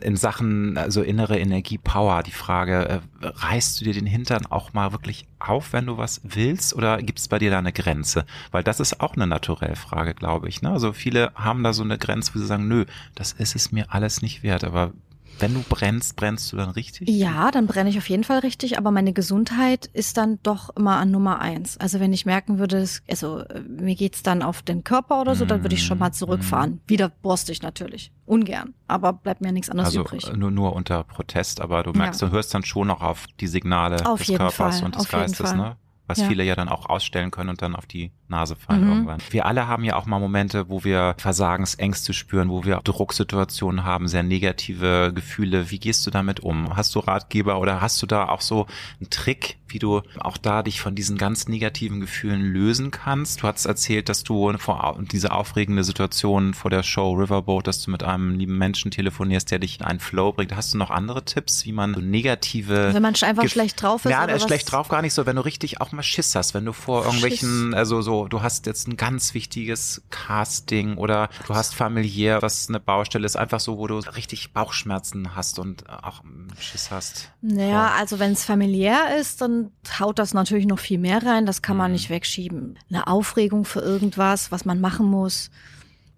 In Sachen also innere Energie, Power, die Frage, äh, reißt du dir den Hintern auch mal wirklich auf, wenn du was willst, oder gibt es bei dir da eine Grenze? Weil das ist auch eine naturelle Frage, glaube ich. Ne? Also viele haben da so eine Grenze, wo sie sagen, nö, das ist es mir alles nicht wert. Aber wenn du brennst, brennst du dann richtig? Ja, dann brenne ich auf jeden Fall richtig, aber meine Gesundheit ist dann doch immer an Nummer eins. Also wenn ich merken würde, also äh, mir geht's dann auf den Körper oder so, dann würde ich schon mal zurückfahren. Mm. Wieder borstig natürlich. Ungern. Aber bleibt mir nichts anderes also, übrig. Nur, nur unter Protest, aber du merkst, ja. du hörst dann schon noch auf die Signale auf des Körpers Fall. und des auf Geistes, ne? Was ja. viele ja dann auch ausstellen können und dann auf die Nase fallen mhm. irgendwann. Wir alle haben ja auch mal Momente, wo wir Versagensängste spüren, wo wir Drucksituationen haben, sehr negative Gefühle. Wie gehst du damit um? Hast du Ratgeber oder hast du da auch so einen Trick, wie du auch da dich von diesen ganz negativen Gefühlen lösen kannst? Du hast erzählt, dass du vor diese aufregende Situation vor der Show Riverboat, dass du mit einem lieben Menschen telefonierst, der dich in einen Flow bringt. Hast du noch andere Tipps, wie man so negative... Wenn man einfach Ge schlecht drauf ist? Ja, schlecht drauf gar nicht so. Wenn du richtig auch mal Schiss hast, wenn du vor irgendwelchen, Schiss. also so du hast jetzt ein ganz wichtiges Casting oder du hast familiär, was eine Baustelle ist, einfach so, wo du richtig Bauchschmerzen hast und auch Schiss hast. Naja, also wenn es familiär ist, dann haut das natürlich noch viel mehr rein. Das kann man mhm. nicht wegschieben. Eine Aufregung für irgendwas, was man machen muss.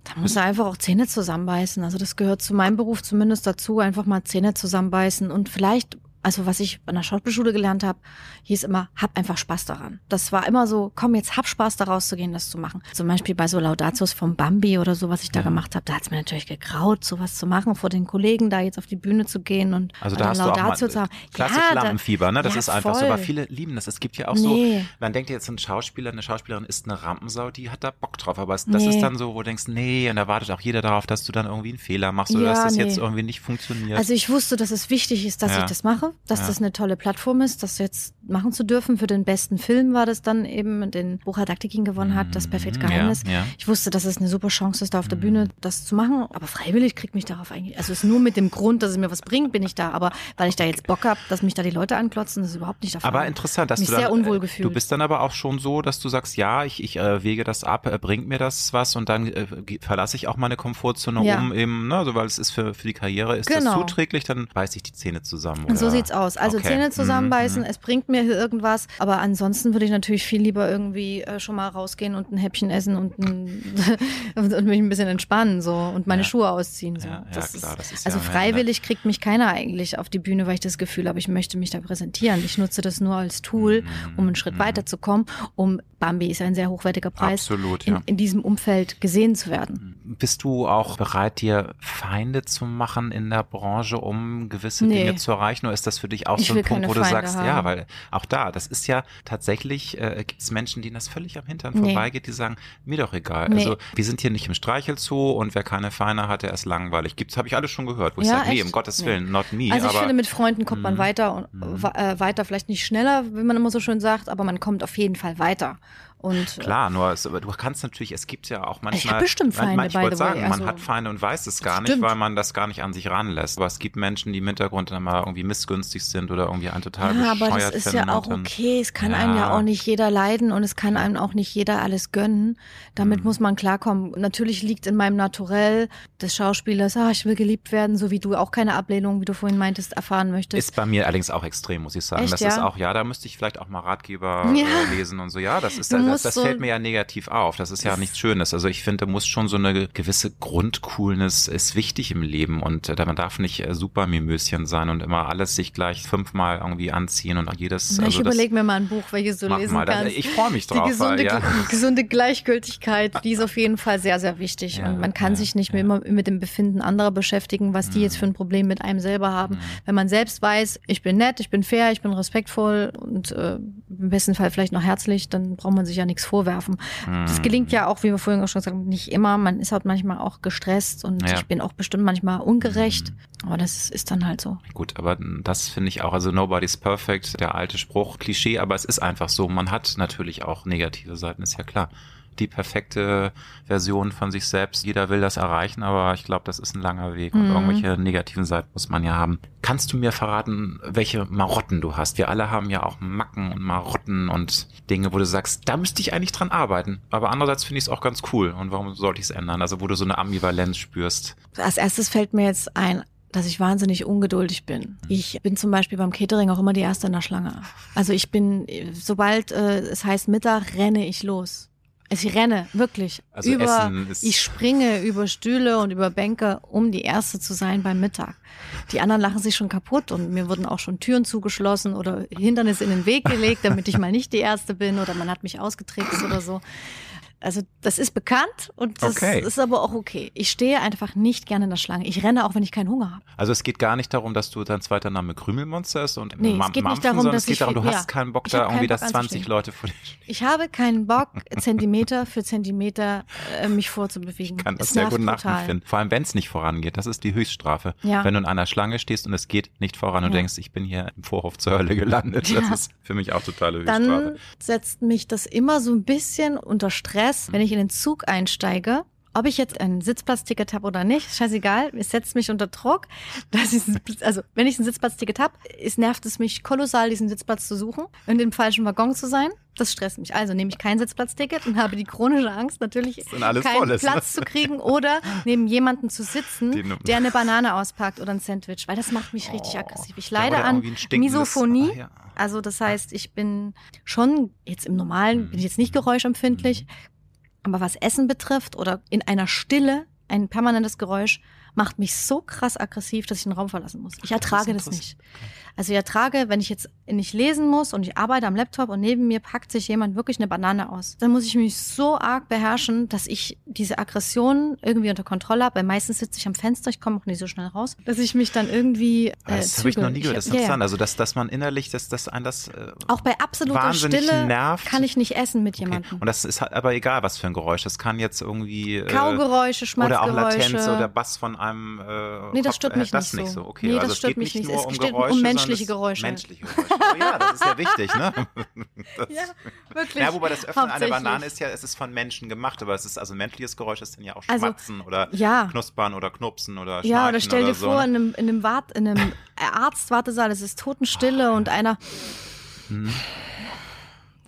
Da muss er einfach auch Zähne zusammenbeißen. Also das gehört zu meinem Beruf zumindest dazu, einfach mal Zähne zusammenbeißen und vielleicht also was ich an der Schauspielschule gelernt habe, hieß immer, hab einfach Spaß daran. Das war immer so, komm, jetzt hab Spaß daraus zu gehen, das zu machen. Zum Beispiel bei so Laudatius vom Bambi oder so, was ich da ja. gemacht habe, da hat es mir natürlich gegraut, sowas zu machen, vor den Kollegen da jetzt auf die Bühne zu gehen und also da hast Laudatio zu haben. Klassisch ja, Lampenfieber, ne? Das ja, ist einfach voll. so, aber viele lieben das. Es gibt ja auch nee. so, man denkt jetzt ein Schauspieler, eine Schauspielerin ist eine Rampensau, die hat da Bock drauf, aber das nee. ist dann so, wo du denkst, nee, und da wartet auch jeder darauf, dass du dann irgendwie einen Fehler machst oder dass das nee. jetzt irgendwie nicht funktioniert. Also ich wusste, dass es wichtig ist, dass ich das mache, dass das eine tolle Plattform ist, das jetzt machen zu dürfen. Für den besten Film war das dann eben, den Bucher Daktikin gewonnen hat, das perfekte mhm. Geheimnis. Ja, ja. Ich wusste, dass es eine super Chance ist, da auf der Bühne mhm. das zu machen. Aber freiwillig kriegt mich darauf eigentlich, also es ist nur mit dem Grund, dass es mir was bringt, bin ich da. Aber weil ich da jetzt Bock habe, dass mich da die Leute anklotzen, das ist überhaupt nicht der Fall. Aber interessant, dass mich du dann, sehr unwohl gefühlt. du bist dann aber auch schon so, dass du sagst, ja, ich, ich äh, wege das ab, äh, bringt mir das was und dann äh, verlasse ich auch meine Komfortzone ja. um eben, ne, also weil es ist für, für die Karriere, ist genau. das zuträglich, dann beiße ich die Zähne zusammen. Oder? Sie's aus. Also okay. Zähne zusammenbeißen, essen, es bringt mir irgendwas. Aber ansonsten würde ich natürlich viel lieber irgendwie äh, schon mal rausgehen und ein Häppchen essen und, ein, und mich ein bisschen entspannen so und meine ja. Schuhe ausziehen. So. Ja, das klar, das ist also freiwillig kriegt mich keiner eigentlich auf die Bühne, weil ich das Gefühl habe, ich möchte mich da präsentieren. Ich nutze das nur als Tool, um einen Schritt mhm. weiterzukommen, um Bambi ist ein sehr hochwertiger Preis, Absolut, ja. in, in diesem Umfeld gesehen zu werden. Bist du auch bereit, dir Feinde zu machen in der Branche, um gewisse nee. Dinge zu erreichen? Oder ist das für dich auch so ein Punkt, wo du sagst, haben. ja, weil auch da, das ist ja tatsächlich, äh, gibt es Menschen, denen das völlig am Hintern nee. vorbeigeht, die sagen, mir doch egal. Nee. Also wir sind hier nicht im Streichelzoo und wer keine Feinde hat, der ist langweilig. Gibt's, habe ich alles schon gehört, wo ja, ich sage, nee, um Gottes Willen, not me. Also ich aber, finde, mit Freunden kommt man mhm. weiter und mhm. äh, weiter, vielleicht nicht schneller, wie man immer so schön sagt, aber man kommt auf jeden Fall weiter. Und, äh, Klar, nur es, du kannst natürlich, es gibt ja auch manchmal. Ich habe bestimmt Feinde, man, ich wollte sagen, also, man hat Feinde und weiß es gar nicht, weil man das gar nicht an sich ranlässt. Aber es gibt Menschen, die im Hintergrund dann mal irgendwie missgünstig sind oder irgendwie ein total ja, aber das ist ja auch okay. Es kann ja. einem ja auch nicht jeder leiden und es kann einem auch nicht jeder alles gönnen. Damit mhm. muss man klarkommen. Natürlich liegt in meinem Naturell des Schauspielers, ah, ich will geliebt werden, so wie du auch keine Ablehnung, wie du vorhin meintest, erfahren möchtest. Ist bei mir allerdings auch extrem, muss ich sagen. Echt, das ja? ist auch, ja, da müsste ich vielleicht auch mal Ratgeber ja. Äh, lesen und so. Ja, das ist, muss das, das so fällt mir ja negativ auf. Das ist ja nichts Schönes. Also ich finde, da muss schon so eine gewisse Grundcoolness ist wichtig im Leben und äh, man darf nicht äh, super Mimöschen sein und immer alles sich gleich fünfmal irgendwie anziehen und jedes. Also ich überlege mir mal ein Buch, welches du lesen mal. kannst. Ich freue mich drauf. Die gesunde, weil, ja. gesunde Gleichgültigkeit, die ist auf jeden Fall sehr, sehr wichtig. Ja, und man kann ja, sich nicht mehr immer mit dem Befinden anderer beschäftigen, was die jetzt für ein Problem mit einem selber haben. Mhm. Wenn man selbst weiß, ich bin nett, ich bin fair, ich bin respektvoll und äh, im besten Fall vielleicht noch herzlich, dann braucht man sich ja nichts vorwerfen. Mhm. Das gelingt ja auch, wie wir vorhin auch schon gesagt haben, nicht immer. Man ist halt manchmal auch gestresst und Ja. Mhm. ich bin auch bestimmt manchmal ungerecht. Aber das ist dann halt so. Gut, aber das finde ich auch, also nobody's perfect, der alte Spruch, Klischee, aber es ist einfach so. Man hat natürlich auch negative Seiten, ist ja klar. Die perfekte Version von sich selbst, jeder will das erreichen, aber ich glaube, das ist ein langer Weg und Mhm. irgendwelche negativen Seiten muss man ja haben. Kannst du mir verraten, welche Marotten du hast? Wir alle haben ja auch Macken und Marotten und Dinge, wo du sagst, da müsste ich eigentlich dran arbeiten. Aber andererseits finde ich es auch ganz cool. Und warum sollte ich es ändern? Also, wo du so eine Ambivalenz spürst. Als erstes fällt mir jetzt ein, dass ich wahnsinnig ungeduldig bin. Ich bin zum Beispiel beim Catering auch immer die Erste in der Schlange. Also ich bin, sobald äh, es heißt Mittag, renne ich los. Also Ich renne, wirklich. Also über, ich springe über Stühle und über Bänke, um die Erste zu sein beim Mittag. Die anderen lachen sich schon kaputt und mir wurden auch schon Türen zugeschlossen oder Hindernisse in den Weg gelegt, damit ich mal nicht die Erste bin oder man hat mich ausgetrickst oder so. Also das ist bekannt und das Okay. ist aber auch okay. Ich stehe einfach nicht gerne in der Schlange. Ich renne auch, wenn ich keinen Hunger habe. Also es geht gar nicht darum, dass du dein zweiter Name Krümelmonster ist und Nee, es Mam- geht nicht Mampfen, darum, sondern dass es geht darum, du ja. hast keinen Bock da irgendwie, dass Bock 20 anzustehen. Leute vor dir stehen. Ich habe keinen Bock, Zentimeter für Zentimeter äh, mich vorzubewegen. Ich kann das Es sehr gut nachempfinden. Vor allem, wenn es nicht vorangeht. Das ist die Höchststrafe. Ja. Wenn du in einer Schlange stehst und es geht nicht voran und Ja. denkst, ich bin hier im Vorhof zur Hölle gelandet. Das ist für mich auch totale Höchststrafe. Dann setzt mich das immer so ein bisschen unter Stress, wenn ich in den Zug einsteige. Ob ich jetzt ein Sitzplatzticket habe oder nicht, scheißegal. Es setzt mich unter Druck. Dass ich, also, wenn ich ein Sitzplatzticket habe, es nervt es mich kolossal, diesen Sitzplatz zu suchen und im falschen Waggon zu sein. Das stresst mich. Also nehme ich kein Sitzplatzticket und habe die chronische Angst, natürlich keinen voll ist, ne? Platz zu kriegen oder neben jemanden zu sitzen, Den- der eine Banane auspackt oder ein Sandwich, weil das macht mich richtig Oh. aggressiv. Ich leide an Misophonie. Ah, ja. Also das heißt, ich bin schon jetzt im Normalen, bin ich jetzt nicht geräuschempfindlich, aber was Essen betrifft oder in einer Stille, ein permanentes Geräusch, macht mich so krass aggressiv, dass ich den Raum verlassen muss. Ich ertrage das, interessant. nicht. Also ich ertrage, wenn ich jetzt nicht lesen muss und ich arbeite am Laptop und neben mir packt sich jemand wirklich eine Banane aus, dann muss ich mich so arg beherrschen, dass ich diese Aggression irgendwie unter Kontrolle habe, weil meistens sitze ich am Fenster, ich komme auch nicht so schnell raus, dass ich mich dann irgendwie äh, das habe ich noch nie gehört. Das ist ja, ja. interessant. Also, dass, dass man innerlich, dass, dass ein das äh, Auch bei absoluter Stille nervt. kann ich nicht essen mit Okay. jemandem. Und das ist halt aber egal, was für ein Geräusch. Das kann jetzt irgendwie. Äh, Kaugeräusche, Oder auch. Latenz oder Bass von einem. Äh, Nee, das Kopf- stört äh, mich das nicht nicht so. Okay, Nee, also das es stört mich nicht nur Es um geht um Geräusche, sondern menschliche Geräusche. Menschliche Geräusche. Oh ja, das ist ja wichtig, ne? Das, Ja, wirklich. ja, wobei das Öffnen einer. Banane ist ja, es ist von Menschen gemacht, aber es ist also ein menschliches Geräusch ist dann ja auch Also, Schmatzen oder ja. Knuspern oder Knupsen oder Schnarchen Ja, oder stell dir so, vor, ne? in einem, in einem, Wart, in einem Arztwartesaal, es ist Totenstille und einer. Mhm.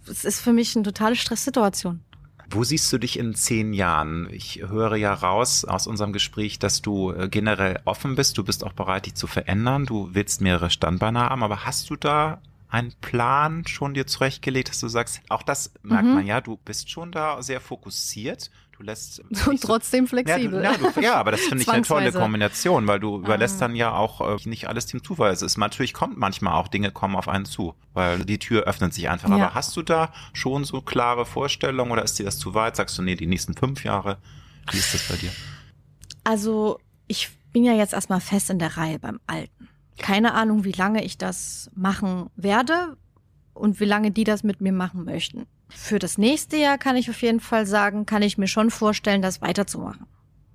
Es ist für mich eine totale Stresssituation. Wo siehst du dich in zehn Jahren? Ich höre ja raus aus unserem Gespräch, dass du äh, generell offen bist. Du bist auch bereit, dich zu verändern. Du willst mehrere Standbeine haben. Aber hast du da einen Plan schon dir zurechtgelegt, dass du sagst, auch das merkt Mhm. man ja, du bist schon da sehr fokussiert. Du lässt Und so- trotzdem ja, flexibel. du, ja, du, ja, aber das finde ich eine tolle. Kombination, weil du überlässt Ah. dann ja auch äh, nicht alles dem Zufall. Es ist natürlich kommt manchmal auch Dinge kommen auf einen zu, weil die Tür öffnet sich einfach. Ja. Aber hast du da schon so klare Vorstellungen oder ist dir das zu weit? Sagst du, nee, die nächsten fünf Jahre? Wie ist das bei dir? Also, ich bin ja jetzt erstmal fest in der Reihe beim Alten. Keine Ahnung, wie lange ich das machen werde und wie lange die das mit mir machen möchten. Für das nächste Jahr kann ich auf jeden Fall sagen, kann ich mir schon vorstellen, das weiterzumachen.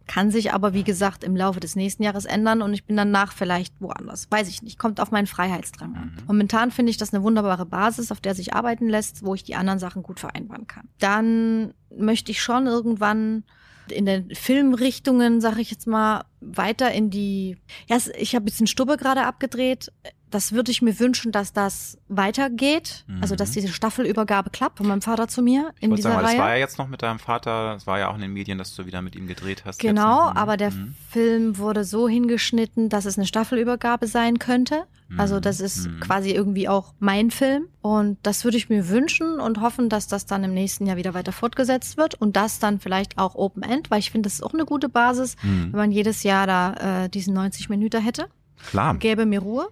Kann sich aber, wie gesagt, im Laufe des nächsten Jahres ändern und ich bin danach vielleicht woanders. Weiß ich nicht. Kommt auf meinen Freiheitsdrang an. Mhm. Momentan finde ich das eine wunderbare Basis, auf der sich arbeiten lässt, wo ich die anderen Sachen gut vereinbaren kann. Dann möchte ich schon irgendwann in den Filmrichtungen, sage ich jetzt mal, weiter in die. Ja, ich habe jetzt einen Stubbe gerade abgedreht. Das würde ich mir wünschen, dass das weitergeht. Mhm. Also, dass diese Staffelübergabe klappt von meinem Vater zu mir in Ich dieser sagen, weil das Reihe. war ja jetzt noch mit deinem Vater, das war ja auch in den Medien, dass du wieder mit ihm gedreht hast. Genau, ne? aber der Mhm. Film wurde so hingeschnitten, dass es eine Staffelübergabe sein könnte. Also das ist mhm. quasi irgendwie auch mein Film und das würde ich mir wünschen und hoffen, dass das dann im nächsten Jahr wieder weiter fortgesetzt wird und das dann vielleicht auch Open End, weil ich finde, das ist auch eine gute Basis, mhm. wenn man jedes Jahr da äh, diesen 90 Minuten hätte. Klar. Gäbe mir Ruhe.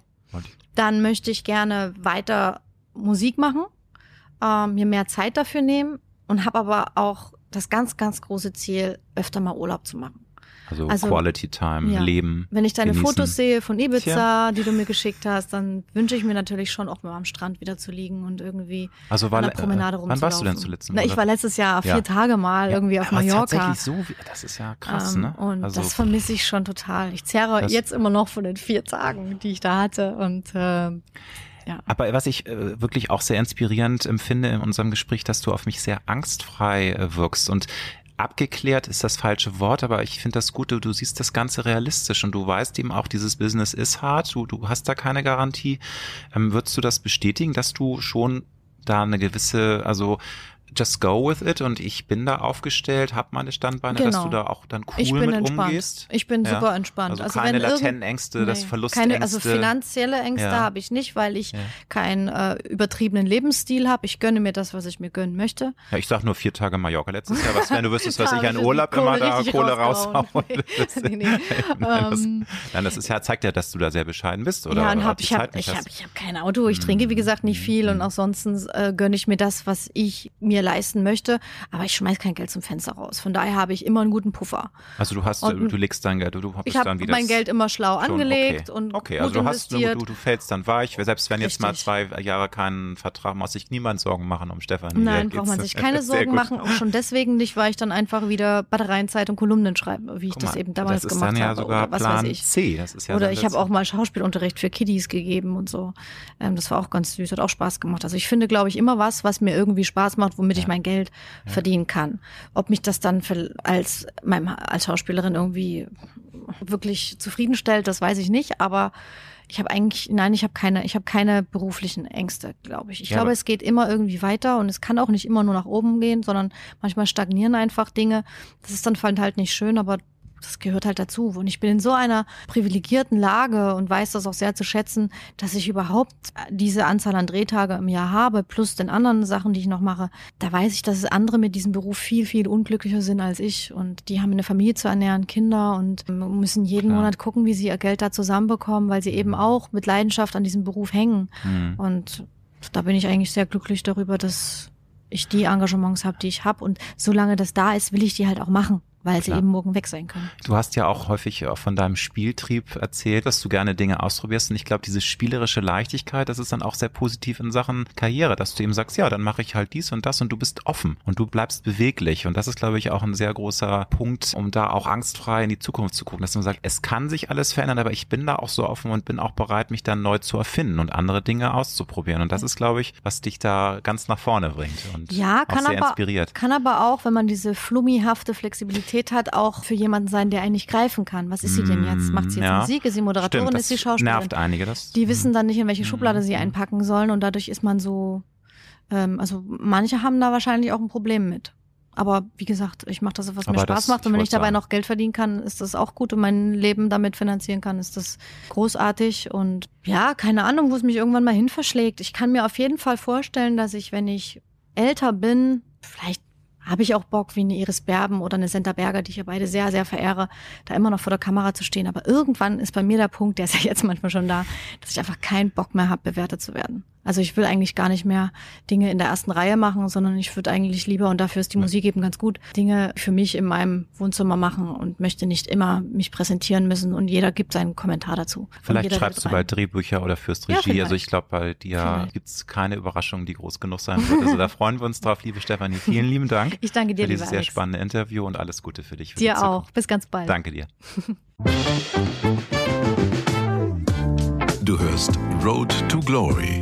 Dann möchte ich gerne weiter Musik machen, äh, mir mehr Zeit dafür nehmen und habe aber auch das ganz, ganz große Ziel, öfter mal Urlaub zu machen. Also, also Quality Time, ja. Leben. Wenn ich deine genießen. Fotos sehe von Ibiza, Tja. die du mir geschickt hast, dann wünsche ich mir natürlich schon auch mal am Strand wieder zu liegen und irgendwie also war, an der Promenade äh, rumzulaufen. Wann warst du denn zuletzt? Na, ich war letztes Jahr vier ja. Tage mal ja. irgendwie auf Aber Mallorca. Tatsächlich so, das ist ja krass, ähm, ne? Und also, das vermisse ich schon total. Ich zehre jetzt immer noch von den vier Tagen, die ich da hatte und äh, ja. Aber was ich äh, wirklich auch sehr inspirierend empfinde in unserem Gespräch, dass du auf mich sehr angstfrei äh, wirkst und abgeklärt ist das falsche Wort, aber ich finde das gut, du, du siehst das Ganze realistisch und du weißt eben auch, dieses Business ist hart, du, du hast da keine Garantie. Ähm, würdest du das bestätigen, dass du schon da eine gewisse, also just go with it und ich bin da aufgestellt, hab meine Standbeine, genau. dass du da auch dann cool ich bin mit entspannt. umgehst. Ich bin ja? super entspannt. Also, also keine latenten Ängste, nee, das Verlustängste. Keine, also finanzielle Ängste ja. habe ich nicht, weil ich ja. keinen äh, übertriebenen Lebensstil habe. Ich gönne mir das, was ich mir gönnen möchte. Ja, ich sag nur vier Tage Mallorca letztes Jahr. Was wenn du wüsstest, was ich an Urlaub immer da Kohle raushaue. nee, nee. Ähm, nein, das ist ja, zeigt ja, dass du da sehr bescheiden bist, oder? Ja, und hab, ich habe ich hab, ich hab kein Auto. Ich trinke, wie gesagt, nicht viel und mhm. auch sonst äh, gönne ich mir das, was ich mir leisten möchte, aber ich schmeiß kein Geld zum Fenster raus. Von daher habe ich immer einen guten Puffer. Also du hast, und, du legst dein Geld, du, du ich habe mein Geld immer schlau schon, angelegt okay. und okay, also du hast, du, du, fällst dann weich. Selbst wenn jetzt Richtig. mal zwei Jahre keinen Vertrag, muss sich niemand Sorgen machen um Stefan. Nein, braucht man sich keine Sorgen machen. Auch schon deswegen nicht, weil ich dann einfach wieder Batterienzeit und Kolumnen schreibe, wie ich mal, das eben damals das gemacht habe. Das ist dann ja sogar Plan C. Das ist ja oder ich habe auch mal Schauspielunterricht für Kiddies gegeben und so. Ähm, das war auch ganz süß, hat auch Spaß gemacht. Also ich finde, glaube ich, immer was, was mir irgendwie Spaß macht, womit ja. ich mein Geld ja. verdienen kann. Ob mich das dann für, als, meinem, als Schauspielerin irgendwie wirklich zufriedenstellt, das weiß ich nicht, aber ich habe eigentlich, nein, ich habe keine, ich habe keine beruflichen Ängste, glaube ich. Ich ja, glaube, es geht immer irgendwie weiter und es kann auch nicht immer nur nach oben gehen, sondern manchmal stagnieren einfach Dinge. Das ist dann halt nicht schön, aber das gehört halt dazu. Und ich bin in so einer privilegierten Lage und weiß das auch sehr zu schätzen, dass ich überhaupt diese Anzahl an Drehtage im Jahr habe, plus den anderen Sachen, die ich noch mache. Da weiß ich, dass andere mit diesem Beruf viel, viel unglücklicher sind als ich. Und die haben eine Familie zu ernähren, Kinder und müssen jeden Klar. Monat gucken, wie sie ihr Geld da zusammenbekommen, weil sie eben mhm. auch mit Leidenschaft an diesem Beruf hängen. Mhm. Und da bin ich eigentlich sehr glücklich darüber, dass ich die Engagements habe, die ich habe. Und solange das da ist, will ich die halt auch machen weil Klar. sie eben morgen weg sein können. Du hast ja auch häufig auch von deinem Spieltrieb erzählt, dass du gerne Dinge ausprobierst. Und ich glaube, diese spielerische Leichtigkeit, das ist dann auch sehr positiv in Sachen Karriere, dass du eben sagst, ja, dann mache ich halt dies und das und du bist offen und du bleibst beweglich. Und das ist, glaube ich, auch ein sehr großer Punkt, um da auch angstfrei in die Zukunft zu gucken, dass man sagt, es kann sich alles verändern, aber ich bin da auch so offen und bin auch bereit, mich dann neu zu erfinden und andere Dinge auszuprobieren. Und das ist, glaube ich, was dich da ganz nach vorne bringt und ja, auch sehr aber, inspiriert. Kann aber auch, wenn man diese flummihafte Flexibilität Qualität hat, auch für jemanden sein, der einen nicht greifen kann. Was ist sie denn jetzt? Macht sie jetzt ja. Musik? Ist sie Moderatorin? Stimmt, ist sie Schauspielerin? nervt einige. Das, die wissen dann nicht, in welche Schublade sie einpacken sollen und dadurch ist man so, ähm, also manche haben da wahrscheinlich auch ein Problem mit. Aber wie gesagt, ich mache das, was Aber mir Spaß das, macht. Und wenn ich dabei sagen. noch Geld verdienen kann, ist das auch gut und mein Leben damit finanzieren kann, ist das großartig. Und ja, keine Ahnung, wo es mich irgendwann mal hin verschlägt. Ich kann mir auf jeden Fall vorstellen, dass ich, wenn ich älter bin, vielleicht habe ich auch Bock, wie eine Iris Berben oder eine Senta Berger, die ich ja beide sehr, sehr verehre, da immer noch vor der Kamera zu stehen. Aber irgendwann ist bei mir der Punkt, der ist ja jetzt manchmal schon da, dass ich einfach keinen Bock mehr habe, bewertet zu werden. Also ich will eigentlich gar nicht mehr Dinge in der ersten Reihe machen, sondern ich würde eigentlich lieber, und dafür ist die Musik eben ganz gut, Dinge für mich in meinem Wohnzimmer machen und möchte nicht immer mich präsentieren müssen und jeder gibt seinen Kommentar dazu. Vielleicht schreibst du bald Drehbücher oder führst Regie. Ja, also ich glaube, bei dir gibt's keine Überraschung, die groß genug sein wird. Also da freuen wir uns drauf, liebe Stefanie. Vielen lieben Dank. Ich danke dir, für dieses sehr spannende Interview und alles Gute für dich. Für dir auch. Bis ganz bald. Danke dir. Du hörst Road to Glory